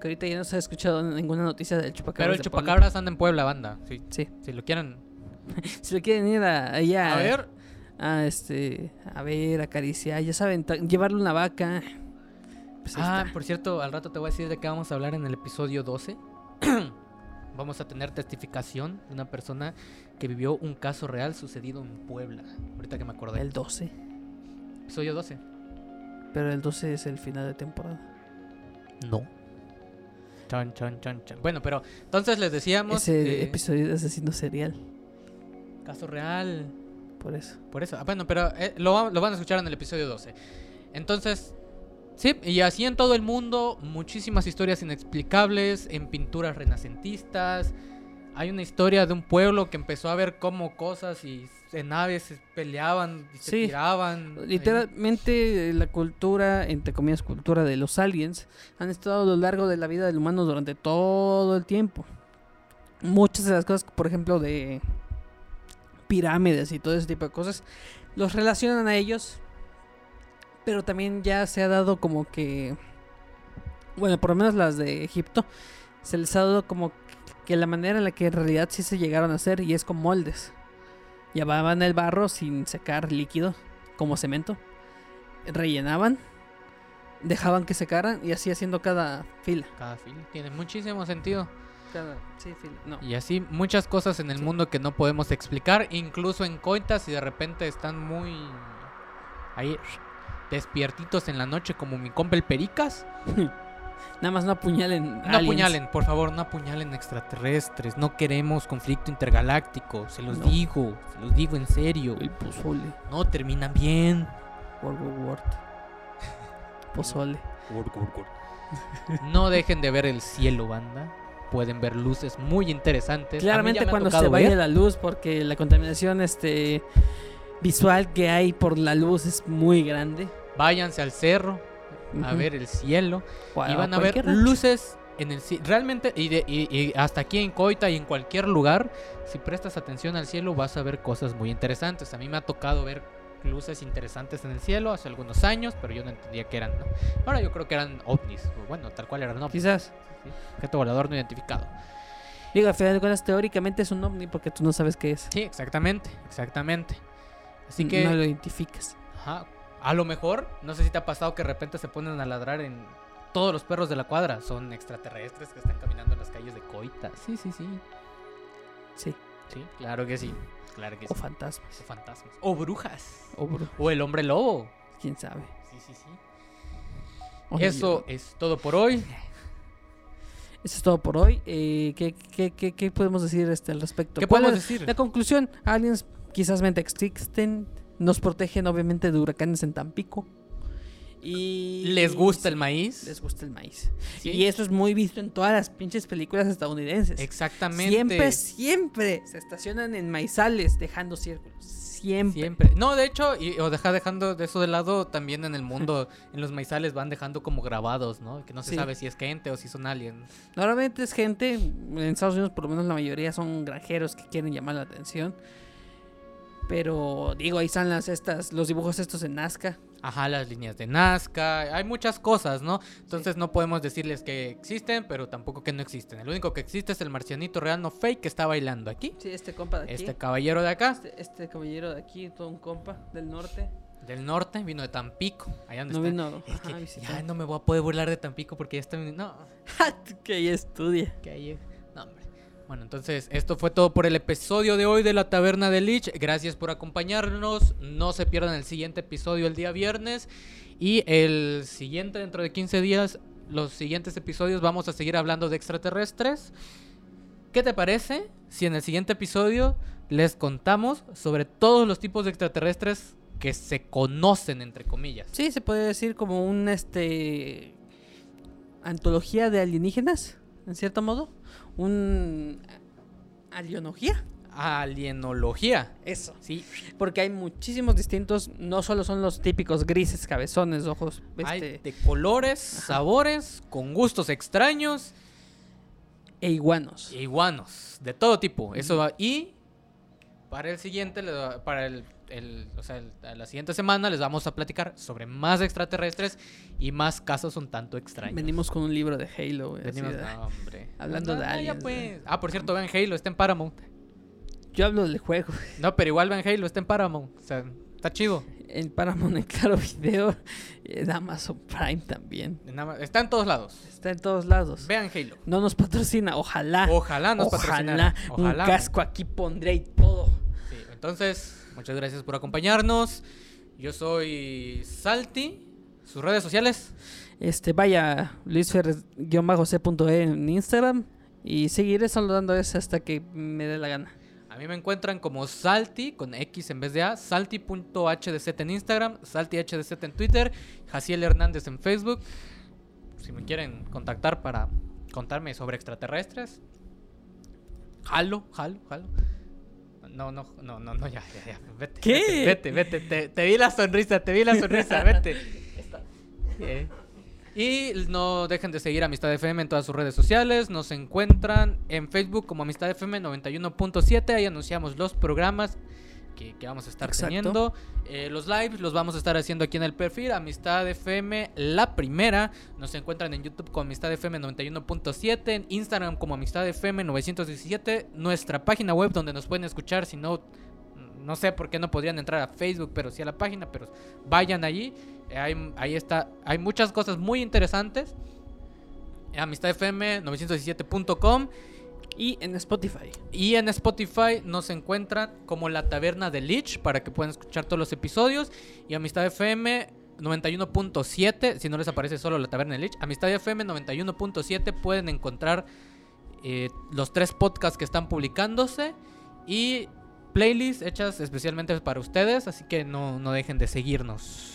Que ahorita ya no se ha escuchado ninguna noticia del chupacabra. Pero el chupacabras anda en Puebla, banda. Sí, Sí. si lo quieren... Si lo quieren ir a, allá. A ver, A este. A ver, acariciar. Ya saben, llevarle una vaca. Pues Ah, está. por cierto, al rato te voy a decir de qué vamos a hablar en el episodio 12. vamos a tener testificación de una persona que vivió un caso real sucedido en Puebla. Ahorita que me acordé. El 12. Episodio 12. Pero el 12 es el final de temporada. No. Chan, chan, chan, chan. Bueno, pero entonces les decíamos. Ese eh, episodio de asesino serial. Caso real. Por eso. Por eso. Ah, bueno, pero eh, lo, va- lo van a escuchar en el episodio 12. Entonces, sí, y así en todo el mundo, muchísimas historias inexplicables, en pinturas renacentistas. Hay una historia de un pueblo que empezó a ver cómo cosas y en naves se peleaban y se tiraban. Literalmente eh, la cultura, entre comillas, cultura de los aliens, han estado a lo largo de la vida del humano durante todo el tiempo. Muchas de las cosas, por ejemplo, de pirámides y todo ese tipo de cosas, los relacionan a ellos, pero también ya se ha dado como que, bueno, por lo menos las de Egipto, se les ha dado como que la manera en la que en realidad sí se llegaron a hacer y es con moldes. Llevaban el barro sin secar líquido, como cemento. Rellenaban, dejaban que secaran y así haciendo cada fila. Cada fila tiene muchísimo sentido. Cada, sí, fila. No. Y así muchas cosas en el Sí. mundo que no podemos explicar, incluso en coitas y de repente están muy ahí despiertitos en la noche como mi compa el Pericas. Nada más no apuñalen. No aliens. apuñalen, por favor, no apuñalen extraterrestres. No queremos conflicto intergaláctico. Se los No. digo, se los digo en serio. El pozole. No terminan bien. World War War. Pozole. No dejen de ver el cielo, banda. Pueden ver luces muy interesantes. Claramente cuando se vaya ver. la luz, porque la contaminación este visual que hay por la luz es muy grande. Váyanse al cerro a ver el cielo O y van a ver luces en el cielo. Realmente, y, de- y- y hasta aquí en Coita y en cualquier lugar, si prestas atención al cielo vas a ver cosas muy interesantes. A mí me ha tocado ver luces interesantes en el cielo hace algunos años, pero yo no entendía que eran. ¿no? Ahora yo creo que eran ovnis. o Bueno, tal cual eran ovnis. Quizás. Sí, Objeto volador no identificado. Digo, al final de cuentas, teóricamente es un ovni porque tú no sabes qué es. Sí, exactamente, exactamente. Así que, No lo identificas. ajá, a lo mejor, no sé si te ha pasado que de repente se ponen a ladrar en todos los perros de la cuadra. Son extraterrestres que están caminando en las calles de Coita. Sí, sí, sí. Sí. Sí, claro que sí. Claro que sí. O fantasmas. O fantasmas. O brujas. O bru- O el hombre lobo. quién sabe. Sí, sí, sí. Oye, Eso es todo por hoy. Eso es todo por hoy. Eh, ¿qué, qué, qué, qué podemos decir este, al respecto? ¿Qué ¿Cuál podemos decir? La conclusión, aliens quizás mente existen, nos protegen obviamente de huracanes en Tampico. Y ¿Les gusta el maíz? Les gusta el maíz. Sí. Y eso es muy visto en todas las pinches películas estadounidenses. Exactamente. Siempre, siempre se estacionan en maizales dejando círculos. Siempre. Siempre. No, de hecho, y, o deja dejando de eso de lado, también en el mundo, en los maizales van dejando como grabados, ¿no? Que no se Sí. sabe si es gente o si son aliens. Normalmente es gente, en Estados Unidos por lo menos la mayoría son granjeros que quieren llamar la atención. Pero digo, ahí están las estas, los dibujos estos en Nazca. Ajá, las líneas de Nazca, hay muchas cosas, ¿no? Entonces no podemos decirles que existen, pero tampoco que no existen. El único que existe es el marcianito real no fake que está bailando aquí. Sí, este compa de aquí. Este caballero de acá, Este, este caballero de aquí, todo un compa del norte. del norte, vino de Tampico. Allá donde No está. vino Es que ajá, a visitar. ya no me voy a poder burlar de Tampico porque ya está. No, que ahí estudia. que ahí. No, hombre. Bueno, entonces esto fue todo por el episodio de hoy de la Taberna de Lich. Gracias por acompañarnos. No se pierdan el siguiente episodio el día viernes. Y el siguiente, dentro de 15 días, los siguientes episodios vamos a seguir hablando de extraterrestres. ¿Qué te parece si en el siguiente episodio les contamos sobre todos los tipos de extraterrestres que se conocen, entre comillas? Sí, se puede decir como una este antología de alienígenas, en cierto modo. Un alienología. Alienología. Eso. Sí, Porque hay muchísimos distintos, no solo son los típicos grises, cabezones, ojos, hay este, de colores, sabores, con gustos extraños e iguanos. e iguanos, de todo tipo. Eso va. Y para el siguiente, para el, el- o sea, el- la siguiente semana les vamos a platicar sobre más extraterrestres y más casos un tanto extraños. Venimos con un libro de Halo, güey, Venimos- de- no, hombre. Hablando No, de no, aliens, pues. Ah, por cierto, vean Halo, está en Paramount. Yo hablo del juego. No, pero igual vean Halo, está en Paramount. O sea, está chido. En Paramount, en Claro Video, en Amazon Prime también. Está en todos lados. Está en todos lados. Vean Halo. No nos patrocina, ojalá. Ojalá nos ojalá. patrocinara. Ojalá. Un casco aquí pondré y todo. Entonces, muchas gracias por acompañarnos. Yo soy Salti. Sus redes sociales. Este, vaya, luisferres-c.e en Instagram. Y seguiré saludando ese hasta que me dé la gana. A mí me encuentran como Salti con X en vez de A. Salti.hdz en Instagram. SaltiHDZ en Twitter. Jaciel Hernández en Facebook. Si me quieren contactar para contarme sobre extraterrestres. Jalo, jalo, jalo. No, no, no, no, no, ya, ya, ya. Vete. ¿Qué? Vete, vete, vete. Te, te vi la sonrisa, te vi la sonrisa, vete. Eh, Y no dejen de seguir Amistad FM en todas sus redes sociales. Nos encuentran en Facebook como Amistad FM 91.7. Ahí anunciamos los programas que, que vamos a estar Exacto. teniendo. Eh, los lives los vamos a estar haciendo aquí en el perfil. Amistad FM, la primera. Nos encuentran en YouTube como Amistad FM 91.7. En Instagram como Amistad FM 917. Nuestra página web donde nos pueden escuchar. Si no, no sé por qué no podrían entrar a Facebook, pero sí a la página. Pero vayan allí. Eh, Hay, ahí está. Hay muchas cosas muy interesantes. AmistadFM917.com. Y en Spotify. Y en Spotify nos encuentran como La Taberna de Lich para que puedan escuchar todos los episodios. Y Amistad FM 91.7, si no les aparece solo La Taberna de Lich. Amistad FM 91.7 pueden encontrar eh, los tres podcasts que están publicándose. Y playlists hechas especialmente para ustedes. Así que no, no dejen de seguirnos.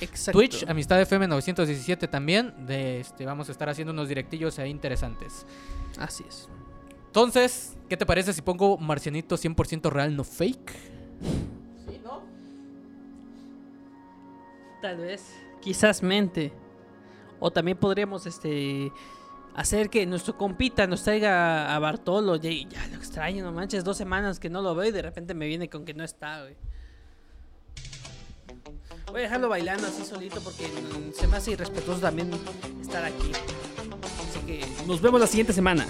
Exacto. Twitch, Amistad FM 917 también. De este, vamos a estar haciendo unos directillos ahí interesantes. Así es. Entonces, ¿qué te parece si pongo Marcianito 100% real, no fake? Sí, ¿no? Tal vez. Quizás mente. O también podríamos este hacer que nuestro compita nos traiga a Bartolo. Ya, ya lo extraño, no manches, dos semanas que no lo veo y de repente me viene con que no está, güey. Voy a dejarlo bailando así solito porque se me hace irrespetuoso también estar aquí. Así que nos vemos la siguiente semana.